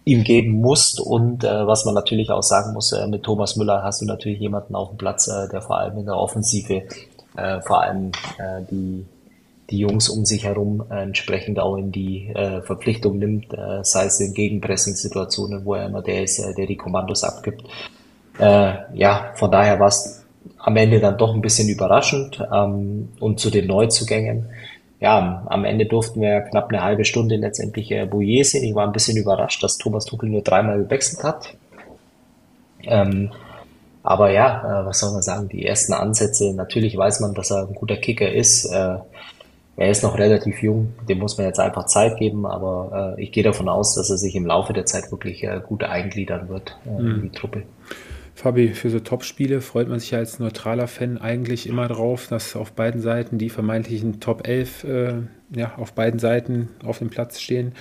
ihm geben muss. Und äh, was man natürlich auch sagen muss, äh, mit Thomas Müller hast du natürlich jemanden auf dem Platz, äh, der vor allem in der Offensive äh, vor allem äh, die, die Jungs um sich herum äh, entsprechend auch in die äh, Verpflichtung nimmt, äh, sei es in Gegenpressing-Situationen, wo er immer der ist, äh, der die Kommandos abgibt. Äh, ja, von daher war es am Ende dann doch ein bisschen überraschend. Ähm, und zu den Neuzugängen, ja, am Ende durften wir knapp eine halbe Stunde letztendlich äh, Bouillet sehen. Ich war ein bisschen überrascht, dass Thomas Tuchel nur dreimal gewechselt hat. Ähm, aber ja, äh, was soll man sagen, die ersten Ansätze, natürlich weiß man, dass er ein guter Kicker ist. Äh, er ist noch relativ jung, dem muss man jetzt einfach Zeit geben, aber äh, ich gehe davon aus, dass er sich im Laufe der Zeit wirklich äh, gut eingliedern wird äh, mhm. in die Truppe. Fabi, für so Top-Spiele freut man sich ja als neutraler Fan eigentlich immer drauf, dass auf beiden Seiten die vermeintlichen Top 11 äh, ja, auf beiden Seiten auf dem Platz stehen.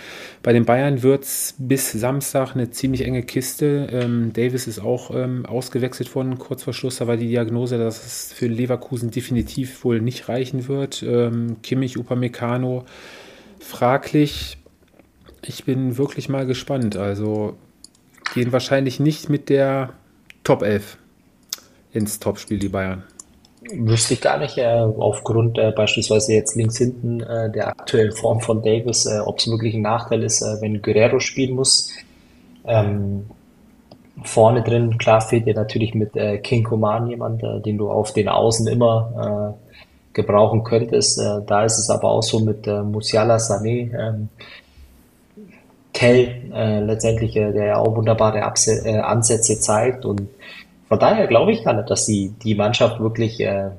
Bei den Bayern wird es bis Samstag eine ziemlich enge Kiste. Ähm, Davis ist auch ähm, ausgewechselt worden kurz vor Schluss. Da war die Diagnose, dass es für Leverkusen definitiv wohl nicht reichen wird. Ähm, Kimmich, Upamecano, fraglich. Ich bin wirklich mal gespannt. Also gehen wahrscheinlich nicht mit der Top 11 ins Topspiel, die Bayern? Wüsste ich gar nicht, äh, aufgrund äh, beispielsweise jetzt links hinten äh, der aktuellen Form von Davis, äh, ob es wirklich ein Nachteil ist, äh, wenn Guerrero spielen muss. Ähm, vorne drin, klar, fehlt dir natürlich mit äh, King Koman jemand, den du auf den Außen immer gebrauchen könntest. da ist es aber auch so mit Musiala Sané. Tell äh, letztendlich, äh, der ja auch wunderbare Abse äh, Ansätze zeigt. Und von daher glaube ich gar nicht, dass die, die Mannschaft wirklich äh,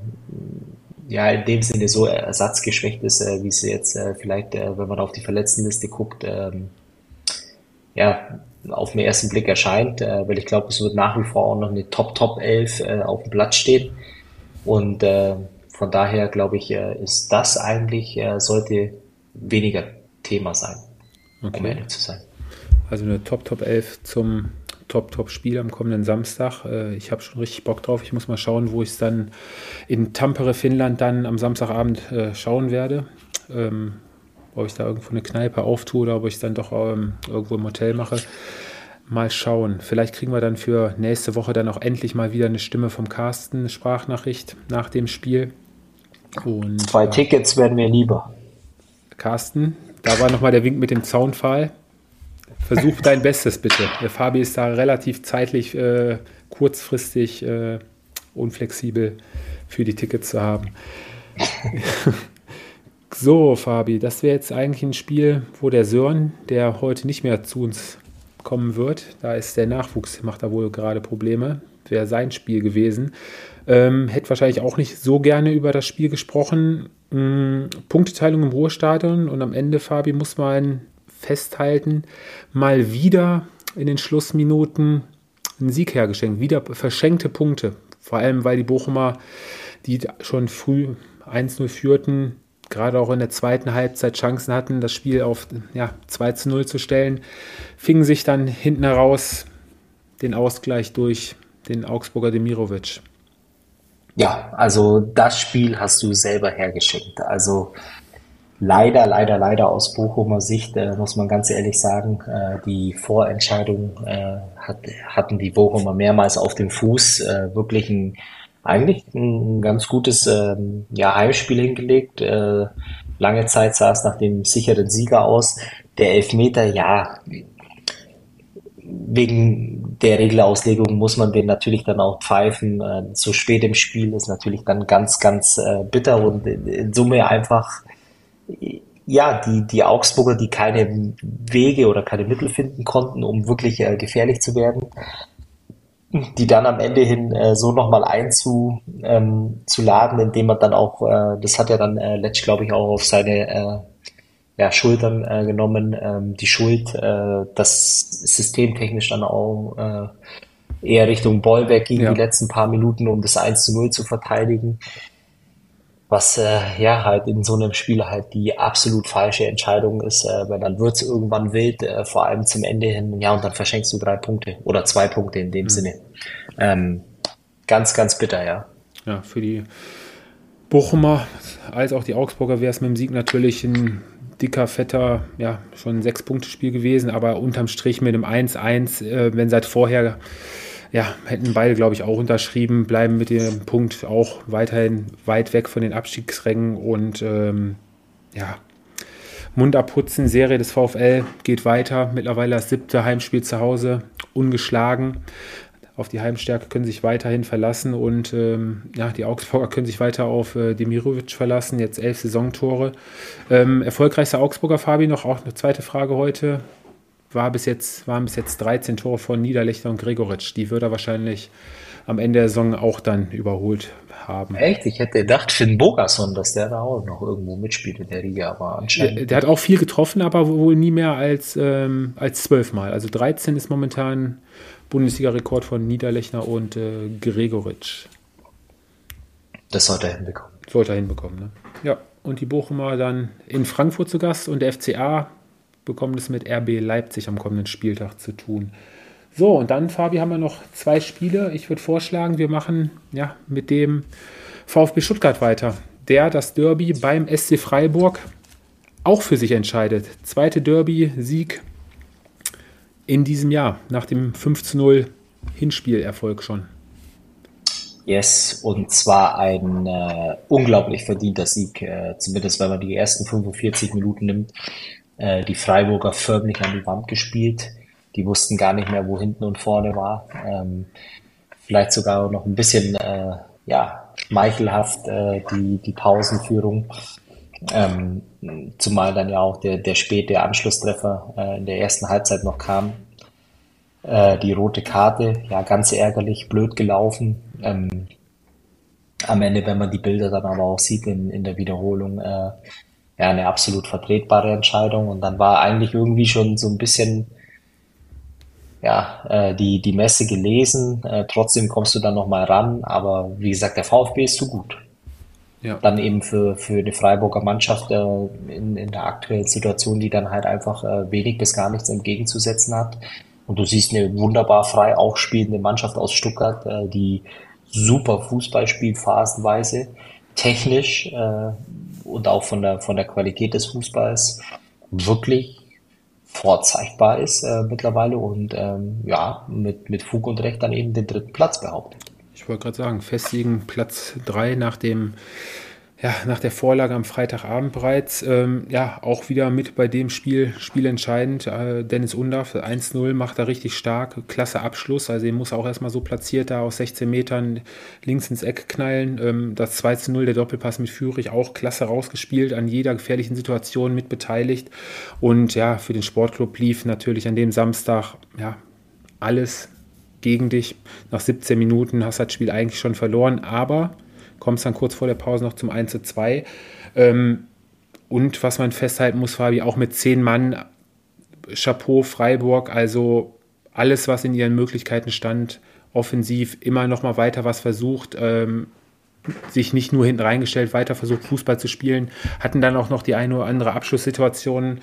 ja in dem Sinne so ersatzgeschwächt ist, äh, wie sie jetzt äh, vielleicht, äh, wenn man auf die Verletztenliste guckt, ähm, ja, auf den ersten Blick erscheint, äh, weil ich glaube, es wird nach wie vor auch noch eine Top-Top-11 äh, auf dem Platz stehen. Und äh, von daher glaube ich, äh, ist das eigentlich, äh, sollte weniger Thema sein, Okay. um ehrlich zu sein. Also eine Top-Top-11 zum Top-Top-Spiel am kommenden Samstag. Äh, Ich habe schon richtig Bock drauf. Ich muss mal schauen, wo ich es dann in Tampere, Finnland, dann am Samstagabend äh, schauen werde. Ähm, ob ich da irgendwo eine Kneipe auftue oder ob ich es dann doch ähm, irgendwo im Hotel mache. Mal schauen. Vielleicht kriegen wir dann für nächste Woche dann auch endlich mal wieder eine Stimme vom Carsten, eine Sprachnachricht nach dem Spiel. Und Zwei Tickets werden mir lieber. Carsten, da war nochmal der Wink mit dem Zaunpfahl. Versuch dein Bestes bitte. Der Fabi ist da relativ zeitlich äh, kurzfristig äh, unflexibel für die Tickets zu haben. so, Fabi, das wäre jetzt eigentlich ein Spiel, wo der Sören, der heute nicht mehr zu uns kommen wird, da ist der Nachwuchs, macht da wohl gerade Probleme, wäre sein Spiel gewesen. Ähm, hätte wahrscheinlich auch nicht so gerne über das Spiel gesprochen. Mm, Punkteteilung im Ruhestadion und am Ende, Fabi, muss man festhalten, mal wieder in den Schlussminuten einen Sieg hergeschenkt, wieder verschenkte Punkte. Vor allem, weil die Bochumer, die schon früh 1-0 führten, gerade auch in der zweiten Halbzeit Chancen hatten, das Spiel auf ja, 2 zu 0 zu stellen, fingen sich dann hinten heraus den Ausgleich durch den Augsburger Demirovic. Ja, also das Spiel hast du selber hergeschenkt. Also leider, leider, leider aus Bochumer Sicht äh, muss man ganz ehrlich sagen, äh, die Vorentscheidung äh, hat, hatten die Bochumer mehrmals auf dem Fuß. Äh, wirklich ein, eigentlich ein ganz gutes ähm, ja, Heimspiel hingelegt. Äh, lange Zeit sah es nach dem sicheren Sieger aus. Der Elfmeter, ja, wegen der Regelauslegung muss man den natürlich dann auch pfeifen. Äh, so spät im Spiel ist natürlich dann ganz, ganz äh, bitter und in, in Summe einfach, ja, die, die Augsburger, die keine Wege oder keine Mittel finden konnten, um wirklich äh, gefährlich zu werden, die dann am Ende hin äh, so nochmal einzu ähm, indem man dann auch, äh, das hat er dann äh, Letsch, glaube ich, auch auf seine äh, ja, Schultern äh, genommen, ähm, die Schuld, äh, das systemtechnisch dann auch äh, eher Richtung Bollwerk ging Ja. die letzten paar Minuten, um das 1 zu 0 zu verteidigen. Was äh, ja halt in so einem Spiel halt die absolut falsche Entscheidung ist, äh, weil dann wird's irgendwann wild, äh, vor allem zum Ende hin, ja, und dann verschenkst du drei Punkte oder zwei Punkte in dem Sinne. Ähm, ganz, ganz bitter, ja. Ja, für die Bochumer als auch die Augsburger wäre es mit dem Sieg natürlich ein dicker, fetter, ja, schon ein Sechs-Punkte-Spiel gewesen, aber unterm Strich mit einem 1-1, äh, wenn seit vorher, ja, hätten beide, glaube ich, auch unterschrieben, bleiben mit dem Punkt auch weiterhin weit weg von den Abstiegsrängen und ähm, ja, Mund abputzen, Serie des VfL geht weiter, mittlerweile das siebte Heimspiel zu Hause, ungeschlagen. Auf die Heimstärke können sich weiterhin verlassen und ähm, ja, die Augsburger können sich weiter auf äh, Demirovic verlassen. Jetzt elf Saisontore. Ähm, erfolgreichster Augsburger Fabi noch auch eine zweite Frage heute. War bis jetzt, waren bis jetzt 13 Tore von Niederlechner und Gregoritsch. Die würde er wahrscheinlich am Ende der Saison auch dann überholt haben. Echt? Ich hätte gedacht, Finn Bogason, dass der da auch noch irgendwo mitspielt in der Liga, aber Der, anscheinend. der hat auch viel getroffen, aber wohl nie mehr als, ähm, als zwölfmal. Also 13 ist momentan Bundesliga-Rekord von Niederlechner und äh, Gregoritsch. Das sollte er hinbekommen. Sollte er hinbekommen, ne? Ja, und die Bochumer dann in Frankfurt zu Gast und der FCA bekommt es mit RB Leipzig am kommenden Spieltag zu tun. So, und dann, Fabi, haben wir noch zwei Spiele. Ich würde vorschlagen, wir machen ja mit dem VfB Stuttgart weiter, der das Derby beim SC Freiburg auch für sich entscheidet. Zweite Derby-Sieg in diesem Jahr, nach dem 5 zu 0 Hinspielerfolg schon. Yes, und zwar ein äh, unglaublich verdienter Sieg, äh, zumindest wenn man die ersten 45 Minuten nimmt. Äh, die Freiburger förmlich an die Wand gespielt. Die wussten gar nicht mehr, wo hinten und vorne war. Ähm, vielleicht sogar noch ein bisschen äh, ja, schmeichelhaft äh, die, die Pausenführung. Ähm, zumal dann ja auch der, der späte Anschlusstreffer äh, in der ersten Halbzeit noch kam. Äh, die rote Karte, ja, ganz ärgerlich, blöd gelaufen. Ähm, am Ende, wenn man die Bilder dann aber auch sieht in, in der Wiederholung, äh, ja, eine absolut vertretbare Entscheidung. Und dann war eigentlich irgendwie schon so ein bisschen ja, äh, die, die Messe gelesen. Äh, trotzdem kommst du dann nochmal ran. Aber wie gesagt, der VfB ist zu gut. Ja. Dann eben für, für eine Freiburger Mannschaft äh, in, in der aktuellen Situation, die dann halt einfach äh, wenig bis gar nichts entgegenzusetzen hat. Und du siehst eine wunderbar frei aufspielende Mannschaft aus Stuttgart, äh, die super Fußball spielt phasenweise, technisch äh, und auch von der, von der Qualität des Fußballs wirklich vorzeigbar ist äh, mittlerweile und ähm, ja, mit, mit Fug und Recht dann eben den dritten Platz behauptet. Ich wollte gerade sagen, festigen Platz 3 nach dem ja, nach der Vorlage am Freitagabend bereits, ähm, ja, auch wieder mit bei dem Spiel, spielentscheidend. Äh, Dennis Undaff, 1-0, macht er richtig stark, klasse Abschluss, also er muss auch erstmal so platziert da aus 16 Metern links ins Eck knallen. Ähm, das 2-0, der Doppelpass mit Führig, auch klasse rausgespielt, an jeder gefährlichen Situation mit beteiligt. Und ja, für den Sportclub lief natürlich an dem Samstag, ja, alles gegen dich. Nach 17 Minuten hast du das Spiel eigentlich schon verloren, aber kommst dann kurz vor der Pause noch zum 1 zu 2. Ähm, und was man festhalten muss, Fabi, auch mit zehn Mann, Chapeau Freiburg, also alles, was in ihren Möglichkeiten stand, offensiv immer noch mal weiter was versucht, ähm, sich nicht nur hinten reingestellt, weiter versucht Fußball zu spielen, hatten dann auch noch die eine oder andere Abschlusssituation,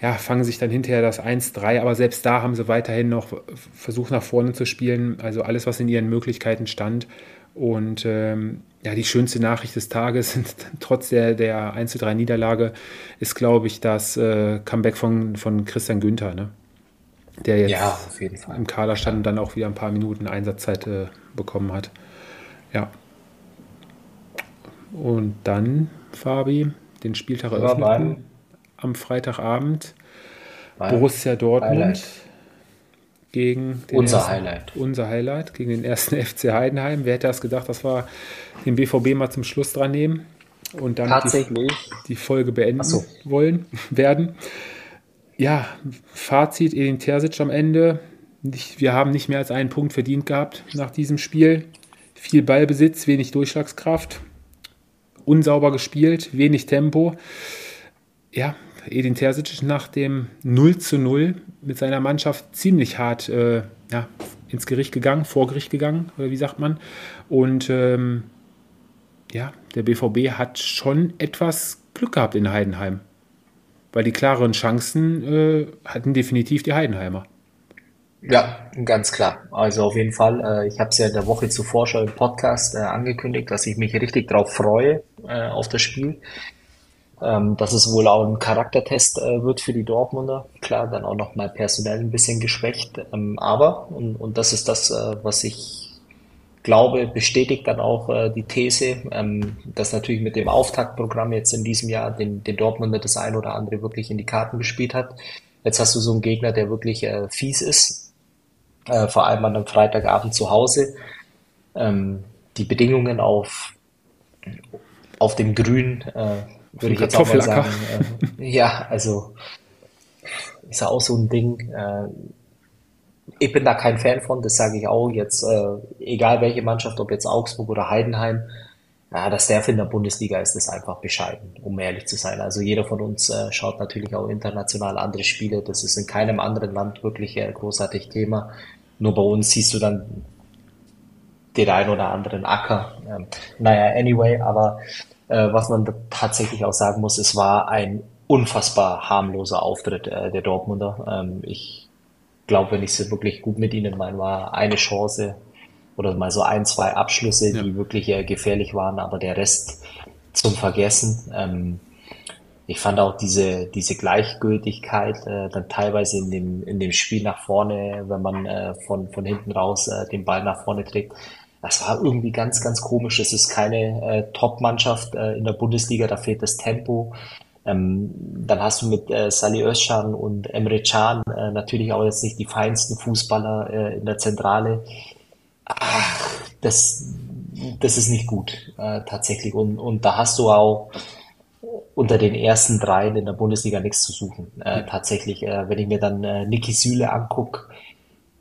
ja, fangen sich dann hinterher das 1-3, aber selbst da haben sie weiterhin noch versucht nach vorne zu spielen, also alles, was in ihren Möglichkeiten stand und ähm, ja, die schönste Nachricht des Tages, trotz der, der 1 3 Niederlage, ist, glaube ich, das äh, Comeback von, von Christian Günther, ne? der jetzt ja, im Kader stand und dann auch wieder ein paar Minuten Einsatzzeit äh, bekommen hat. Ja. Und dann, Fabi, den Spieltag eröffneten am Freitagabend. Borussia Dortmund. Highlight gegen unser ersten, Highlight. Unser Highlight gegen den ersten FC Heidenheim. Wer hätte das gedacht, dass wir den BVB mal zum Schluss dran nehmen und dann die, die, Folge beenden so. wollen werden. Ja, Fazit: Edin Terzic am Ende. Wir haben nicht mehr als einen Punkt verdient gehabt nach diesem Spiel. Viel Ballbesitz, wenig Durchschlagskraft, unsauber gespielt, wenig Tempo. Ja, Edin Terzic nach dem 0 zu 0 mit seiner Mannschaft ziemlich hart äh, ja, ins Gericht gegangen, vor Gericht gegangen, oder wie sagt man. Und ähm, ja, der BVB hat schon etwas Glück gehabt in Heidenheim. Weil die klareren Chancen äh, hatten definitiv die Heidenheimer. Ja, ganz klar. Also auf jeden Fall. Äh, ich habe es ja in der Woche zuvor schon im Podcast äh, angekündigt, dass ich mich richtig darauf freue äh, auf das Spiel ähm, dass es wohl auch ein Charaktertest äh, wird für die Dortmunder. Klar, dann auch nochmal personell ein bisschen geschwächt. Ähm, aber, und, und das ist das, äh, was ich glaube, bestätigt dann auch äh, die These, ähm, dass natürlich mit dem Auftaktprogramm jetzt in diesem Jahr den, den Dortmunder das ein oder andere wirklich in die Karten gespielt hat. Jetzt hast du so einen Gegner, der wirklich äh, fies ist, äh, vor allem an einem Freitagabend zu Hause. Ähm, die Bedingungen auf, auf dem Grün äh, würde ich jetzt auch mal sagen. Äh, ja, also ist ja auch so ein Ding. Äh, ich bin da kein Fan von, das sage ich auch jetzt, äh, egal welche Mannschaft, ob jetzt Augsburg oder Heidenheim, ja, dass der in der Bundesliga ist, ist einfach bescheiden, um ehrlich zu sein. Also jeder von uns äh, schaut natürlich auch international andere Spiele. Das ist in keinem anderen Land wirklich äh, großartig Thema. Nur bei uns siehst du dann den einen oder anderen Acker. Ähm, naja, anyway, aber äh, was man tatsächlich auch sagen muss, es war ein unfassbar harmloser Auftritt äh, der Dortmunder. Ähm, ich glaube, wenn ich es wirklich gut mit ihnen meine, war eine Chance oder mal so ein, zwei Abschlüsse, ja. die wirklich äh, gefährlich waren, aber der Rest zum Vergessen. Ähm, ich fand auch diese, diese Gleichgültigkeit äh, dann teilweise in dem, in dem Spiel nach vorne, wenn man äh, von, von hinten raus äh, den Ball nach vorne trägt, das war irgendwie ganz, ganz komisch. Es ist keine äh, Top-Mannschaft äh, in der Bundesliga, da fehlt das Tempo. Ähm, dann hast du mit äh, Salih Özcan und Emre Can äh, natürlich auch jetzt nicht die feinsten Fußballer äh, in der Zentrale. Ach, das, das ist nicht gut, äh, tatsächlich. Und, und da hast du auch unter den ersten dreien in der Bundesliga nichts zu suchen. Äh, tatsächlich, äh, wenn ich mir dann äh, Niki Süle angucke,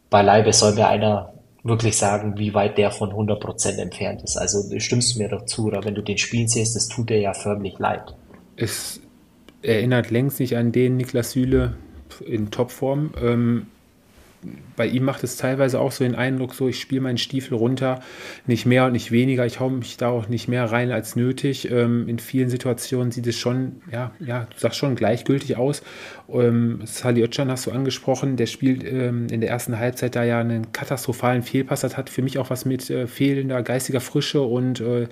beileibe soll mir einer wirklich sagen, wie weit der von 100% entfernt ist. Also stimmst du mir doch zu, oder wenn du den spielen siehst, das tut dir ja förmlich leid. Es erinnert längst nicht an den Niklas Süle in Topform. Ähm, bei ihm macht es teilweise auch so den Eindruck, so ich spiele meinen Stiefel runter, nicht mehr und nicht weniger. Ich hau mich da auch nicht mehr rein als nötig. Ähm, in vielen Situationen sieht es schon, ja, ja, du sagst schon gleichgültig aus. Ähm, Sali Özcan hast du angesprochen, der spielt ähm, in der ersten Halbzeit da ja einen katastrophalen Fehlpass. Das hat für mich auch was mit äh, fehlender geistiger Frische und äh,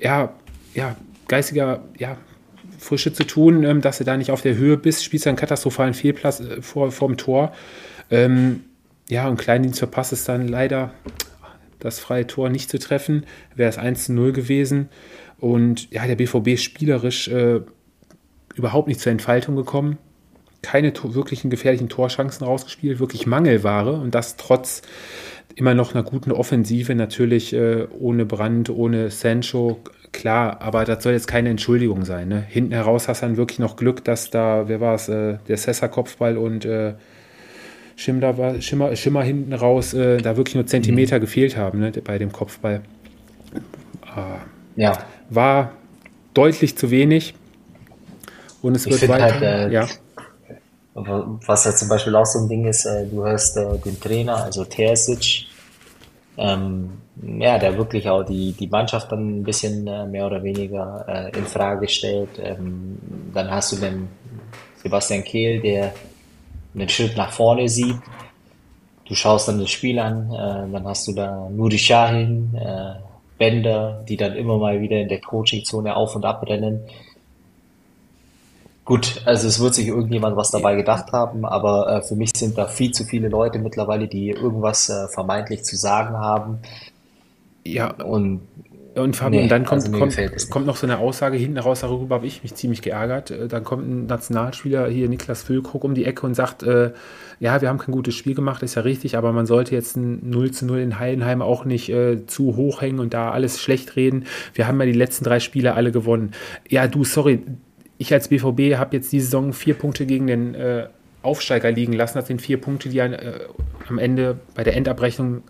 ja, ja, geistiger, ja, Frische zu tun, ähm, dass du da nicht auf der Höhe bist, spielst einen katastrophalen Fehlplatz äh, vor, vorm Tor. Ähm, ja, und Kleindienst verpasst es dann leider, das freie Tor nicht zu treffen. Wäre es 1 zu 0 gewesen. Und ja, der BVB spielerisch äh, überhaupt nicht zur Entfaltung gekommen. Keine wirklichen gefährlichen Torchancen rausgespielt, wirklich Mangelware. Und das trotz immer noch einer guten Offensive, natürlich äh, ohne Brand, ohne Sancho, klar, aber das soll jetzt keine Entschuldigung sein. Ne? Hinten heraus hast du dann wirklich noch Glück, dass da, wer war es, äh, der Sessa-Kopfball und äh, Schimmer, Schimmer, Schimmer hinten raus, äh, da wirklich nur Zentimeter mhm. gefehlt haben ne, bei dem Kopfball. Äh, ja. War deutlich zu wenig. Und es ich wird weiter. Halt, äh, ja. Was ja zum Beispiel auch so ein Ding ist, äh, du hörst äh, den Trainer, also Terzic, ähm, ja, der wirklich auch die, die Mannschaft dann ein bisschen äh, mehr oder weniger äh, in Frage stellt. Ähm, dann hast du den Sebastian Kehl, der einen Schritt nach vorne sieht. Du schaust dann das Spiel an, äh, dann hast du da Nuri Shahin, äh, Bender, die dann immer mal wieder in der Coaching-Zone auf und ab rennen. Gut, also es wird sich irgendjemand was dabei gedacht haben, aber äh, für mich sind da viel zu viele Leute mittlerweile, die irgendwas äh, vermeintlich zu sagen haben. Ja. Und und Fabian, nee, dann kommt, also kommt, kommt, noch so eine Aussage hinten raus, darüber habe ich mich ziemlich geärgert. Äh, dann kommt ein Nationalspieler hier, Niklas Füllkrug, um die Ecke und sagt, äh, ja, wir haben kein gutes Spiel gemacht, ist ja richtig, aber man sollte jetzt ein 0 zu 0 in Heidenheim auch nicht äh, zu hoch hängen und da alles schlecht reden. Wir haben ja die letzten drei Spiele alle gewonnen. Ja, du, sorry, ich als BVB habe jetzt die Saison vier Punkte gegen den äh, Aufsteiger liegen lassen. Das sind vier Punkte, die an, äh, am Ende bei der Endabrechnung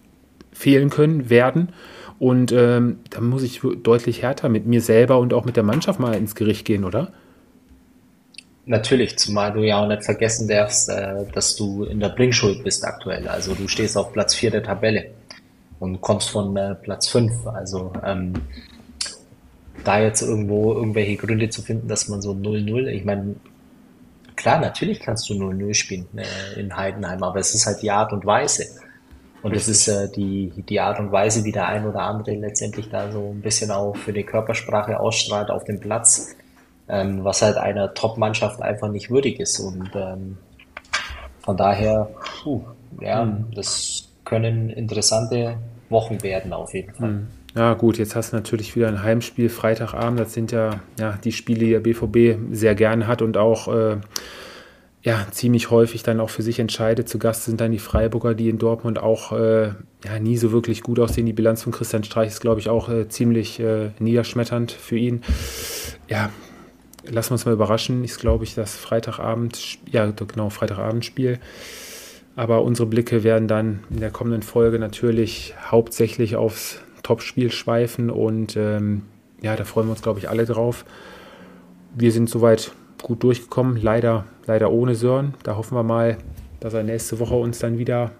fehlen können, werden. Und ähm, da muss ich deutlich härter mit mir selber und auch mit der Mannschaft mal ins Gericht gehen, oder? Natürlich, zumal du ja auch nicht vergessen darfst, äh, dass du in der Bringschuld bist aktuell. Also du stehst auf Platz 4 der Tabelle und kommst von äh, Platz 5. Also ähm, da jetzt irgendwo irgendwelche Gründe zu finden, dass man so 0-0, ich meine, klar, natürlich kannst du 0-0 spielen äh, in Heidenheim, aber es ist halt die Art und Weise. Und es ist äh, die, die Art und Weise, wie der ein oder andere letztendlich da so ein bisschen auch für die Körpersprache ausstrahlt auf dem Platz, ähm, was halt einer Top-Mannschaft einfach nicht würdig ist. Und ähm, von daher, puh, ja, mhm. das können interessante Wochen werden auf jeden Fall. Mhm. Ja, gut, jetzt hast du natürlich wieder ein Heimspiel Freitagabend. Das sind ja, ja die Spiele, die der BVB sehr gerne hat und auch äh, ja, ziemlich häufig dann auch für sich entscheidet. Zu Gast sind dann die Freiburger, die in Dortmund auch äh, ja, nie so wirklich gut aussehen. Die Bilanz von Christian Streich ist, glaube ich, auch äh, ziemlich äh, niederschmetternd für ihn. Ja, lassen wir uns mal überraschen. Ist, glaube ich, das Freitagabend, ja, genau, Freitagabendspiel. Aber unsere Blicke werden dann in der kommenden Folge natürlich hauptsächlich aufs Topspiel schweifen und ähm, ja, da freuen wir uns, glaube ich, alle drauf. Wir sind soweit gut durchgekommen. Leider, leider ohne Sören. Da hoffen wir mal, dass er nächste Woche uns dann wieder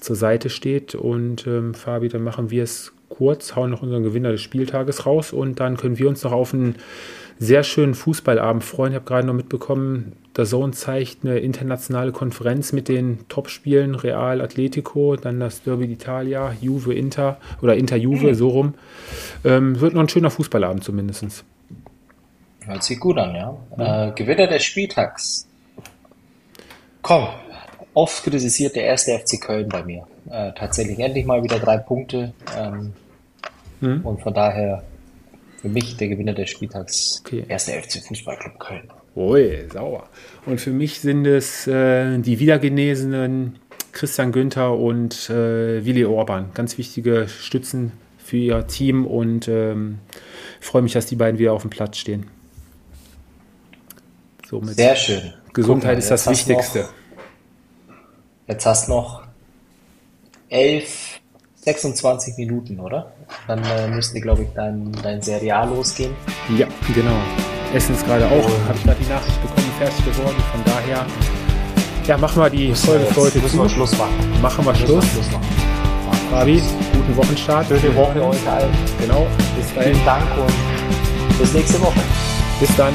zur Seite steht. Und ähm, Fabi, dann machen wir es kurz, hauen noch unseren Gewinner des Spieltages raus und dann können wir uns noch auf einen sehr schönen Fußballabend freuen. Ich habe gerade noch mitbekommen, der Zone zeigt eine internationale Konferenz mit den Topspielen Real Atletico, dann das Derby d'Italia, Juve Inter oder Inter Juve, so rum. Ähm, wird noch ein schöner Fußballabend zumindest. Hört sich gut an, ja. ja. Äh, Gewinner des Spieltags. Komm, oft kritisiert der erste FC Köln bei mir. Äh, tatsächlich endlich mal wieder drei Punkte. Ähm, mhm. Und von daher für mich der Gewinner des Spieltags, okay. erste FC Fußballclub Köln. Ui, sauer. Und für mich sind es äh, die Wiedergenesenen Christian Günther und äh, Willi Orban. Ganz wichtige Stützen für ihr Team und ähm, freue mich, dass die beiden wieder auf dem Platz stehen. Somit. Sehr schön. Gesundheit mal, ist das Wichtigste. Noch, jetzt hast du noch 11, 26 Minuten, oder? Dann äh, müsste, glaube ich, dein, dein Serial losgehen. Ja, genau. Essen ist gerade auch, habe ich gerade die Nachricht bekommen, fertig geworden. Von daher, ja, machen wir die Folge für heute müssen zu. wir Schluss machen. Machen wir Schluss. wir Schluss machen. Fabi, guten Wochenstart. Schöne Woche euch allen. Genau, bis dahin. Vielen Dank und bis nächste Woche. Bis dann.